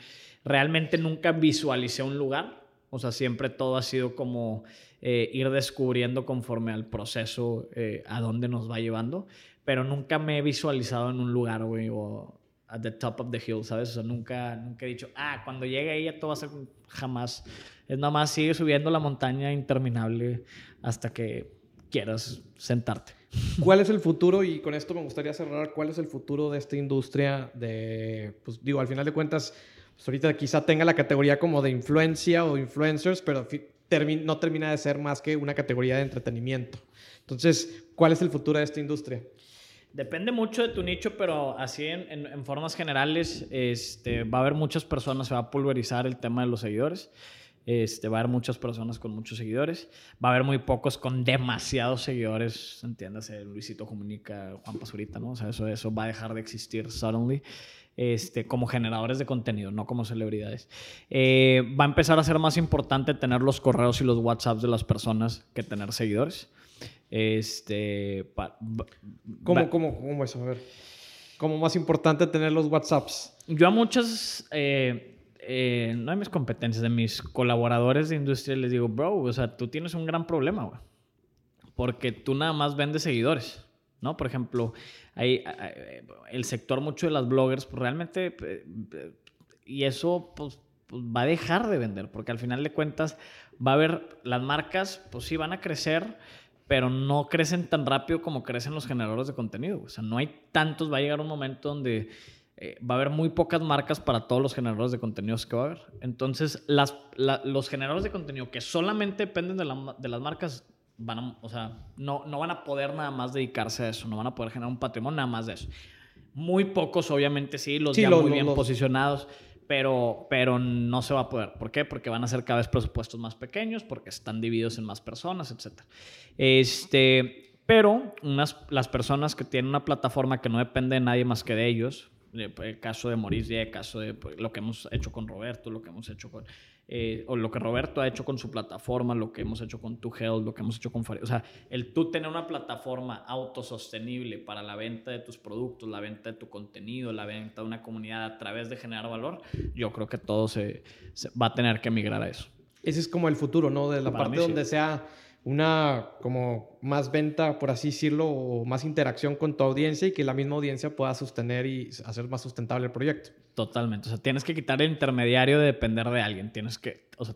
realmente nunca visualicé un lugar, o sea, siempre todo ha sido como eh, ir descubriendo conforme al proceso eh, a dónde nos va llevando, pero nunca me he visualizado en un lugar, güey, o at the top of the hill, ¿sabes? O sea, nunca, nunca he dicho, ah, cuando llegue ahí ya todo va a ser jamás. Es nada más sigue subiendo la montaña interminable hasta que quieras sentarte. ¿Cuál es el futuro? Y con esto me gustaría cerrar. ¿Cuál es el futuro de esta industria? De, pues digo, al final de cuentas, pues ahorita quizá tenga la categoría como de influencia o influencers, pero no termina de ser más que una categoría de entretenimiento. Entonces, ¿cuál es el futuro de esta industria? Depende mucho de tu nicho, pero así en, formas generales este, va a haber muchas personas, se va a pulverizar el tema de los seguidores. Este, va a haber muchas personas con muchos seguidores. Va a haber muy pocos con demasiados seguidores. Entiéndase, Luisito Comunica, Juan Pazurita, ¿no? O sea, eso, eso va a dejar de existir suddenly. Este, como generadores de contenido, no como celebridades. Eh, va a empezar a ser más importante tener los correos y los WhatsApps de las personas que tener seguidores. Este, ¿Cómo, cómo, cómo eso? A ver. ¿Cómo más importante tener los WhatsApps? Yo a muchas... Eh, eh, no de mis competencias, de mis colaboradores de industria, les digo, bro, o sea, tú tienes un gran problema, güey. Porque tú nada más vendes seguidores, ¿no? Por ejemplo, hay, el sector mucho de las bloggers, pues realmente, eh, y eso, pues, pues, va a dejar de vender, porque al final de cuentas va a haber, las marcas, pues sí, van a crecer, pero no crecen tan rápido como crecen los generadores de contenido. O sea, no hay tantos, va a llegar un momento donde eh, va a haber muy pocas marcas para todos los generadores de contenidos que va a haber. Entonces, las, los generadores de contenido que solamente dependen de, las marcas van a, o sea, no, no van a poder nada más dedicarse a eso, no van a poder generar un patrimonio nada más de eso. Muy pocos, obviamente, sí, los ya muy bien posicionados, pero, pero no se va a poder. ¿Por qué? Porque van a ser cada vez presupuestos más pequeños, porque están divididos en más personas, etc. Este, pero unas, las personas que tienen una plataforma que no depende de nadie más que de ellos, el pues, caso de Maurice el caso de pues, lo que hemos hecho con Roberto, lo que hemos hecho con... Eh, o lo que Roberto ha hecho con su plataforma, lo que hemos hecho con Tu Health, lo que hemos hecho con Farid. O sea, el tú tener una plataforma autosostenible para la venta de tus productos, la venta de tu contenido, la venta de una comunidad a través de generar valor, yo creo que todo se, va a tener que migrar a eso. Ese es como el futuro, ¿no? De la parte donde sea una como más venta, por así decirlo, o más interacción con tu audiencia y que la misma audiencia pueda sostener y hacer más sustentable el proyecto. Totalmente. O sea, tienes que quitar el intermediario de depender de alguien. Tienes que, o sea,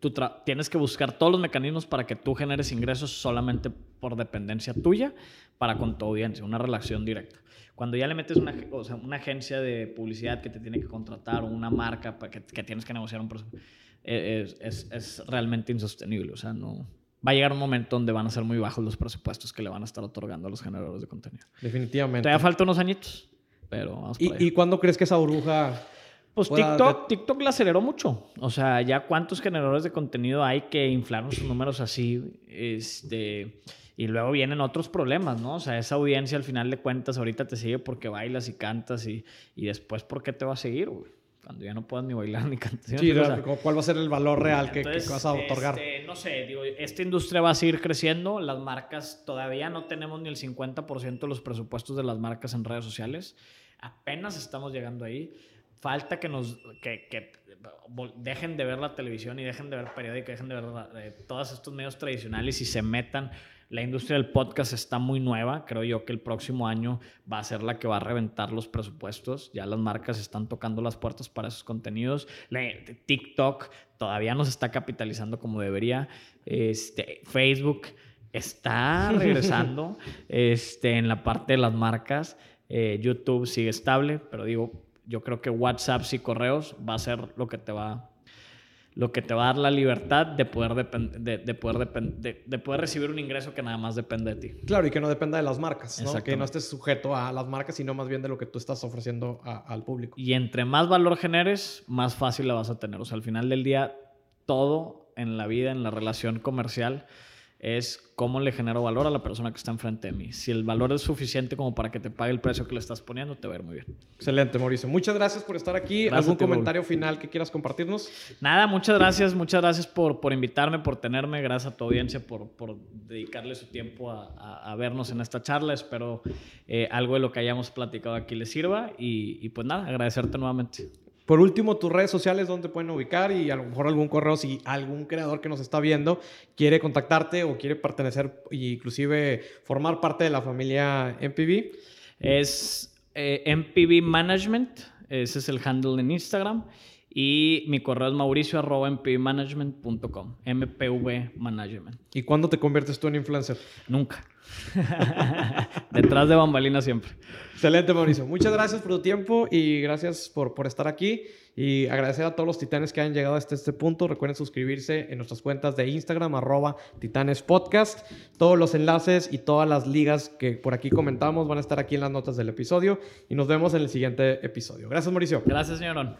tú tienes que buscar todos los mecanismos para que tú generes ingresos solamente por dependencia tuya para con tu audiencia, una relación directa. Cuando ya le metes una, o sea, una agencia de publicidad que te tiene que contratar o una marca que, tienes que negociar un proceso, e, es, es, es realmente insostenible. O sea, no va a llegar un momento donde van a ser muy bajos los presupuestos que le van a estar otorgando a los generadores de contenido. Definitivamente. Todavía falta unos añitos, pero vamos por ¿Y, ¿Y cuándo crees que esa burbuja pues TikTok, TikTok la aceleró mucho. O sea, ya cuántos generadores de contenido hay que inflaron sus números así. Este, y luego vienen otros problemas, ¿no? O sea, esa audiencia al final de cuentas ahorita te sigue porque bailas y cantas y, y después ¿por qué te va a seguir, güey? Cuando ya no puedas ni bailar ni cantar. Sí, ¿cuál va a ser el valor real que, vas a otorgar? Este, no sé, digo, esta industria va a seguir creciendo, las marcas todavía no tenemos ni el 50% de los presupuestos de las marcas en redes sociales, apenas estamos llegando ahí. Falta que nos que, que dejen de ver la televisión y dejen de ver periódico, dejen de ver eh, todos estos medios tradicionales y se metan la industria del podcast está muy nueva. Creo yo que el próximo año va a ser la que va a reventar los presupuestos. Ya las marcas están tocando las puertas para esos contenidos. TikTok todavía no se está capitalizando como debería. Este, Facebook está regresando este, en la parte de las marcas. Eh, YouTube sigue estable, pero digo, yo creo que WhatsApp y correos va a ser lo que te va lo que te va a dar la libertad de poder, de, de, poder, de, poder recibir un ingreso que nada más depende de ti. Claro, y que no dependa de las marcas, ¿no? que no estés sujeto a las marcas, sino más bien de lo que tú estás ofreciendo al público. Y entre más valor generes, más fácil la vas a tener. O sea, al final del día, todo en la vida, en la relación comercial, es cómo le genero valor a la persona que está enfrente de mí. Si el valor es suficiente como para que te pague el precio que le estás poniendo, te va a ir muy bien. Excelente, Mauricio. Muchas gracias por estar aquí. ¿Algún comentario final que quieras compartirnos? Nada, muchas gracias. Muchas gracias por, por invitarme, por tenerme. Gracias a tu audiencia por, por dedicarle su tiempo a, a, vernos en esta charla. Espero eh, algo de lo que hayamos platicado aquí les sirva. Y, y pues nada, agradecerte nuevamente. Por último, tus redes sociales, ¿dónde pueden ubicar? Y a lo mejor algún correo, si algún creador que nos está viendo quiere contactarte o quiere pertenecer e inclusive formar parte de la familia MPV. Es eh, MPV Management, ese es el handle en Instagram. Y mi correo es mauricio mpvmanagement.com, MPV Management. ¿Y cuándo te conviertes tú en influencer? Nunca. Detrás de bambalina siempre. Excelente, Mauricio. Muchas gracias por tu tiempo y gracias por, por estar aquí. Y agradecer a todos los titanes que han llegado hasta este punto. Recuerden suscribirse en nuestras cuentas de Instagram, arroba Titanes Podcast. Todos los enlaces y todas las ligas que por aquí comentamos van a estar aquí en las notas del episodio. Y nos vemos en el siguiente episodio. Gracias, Mauricio. Gracias, señorón.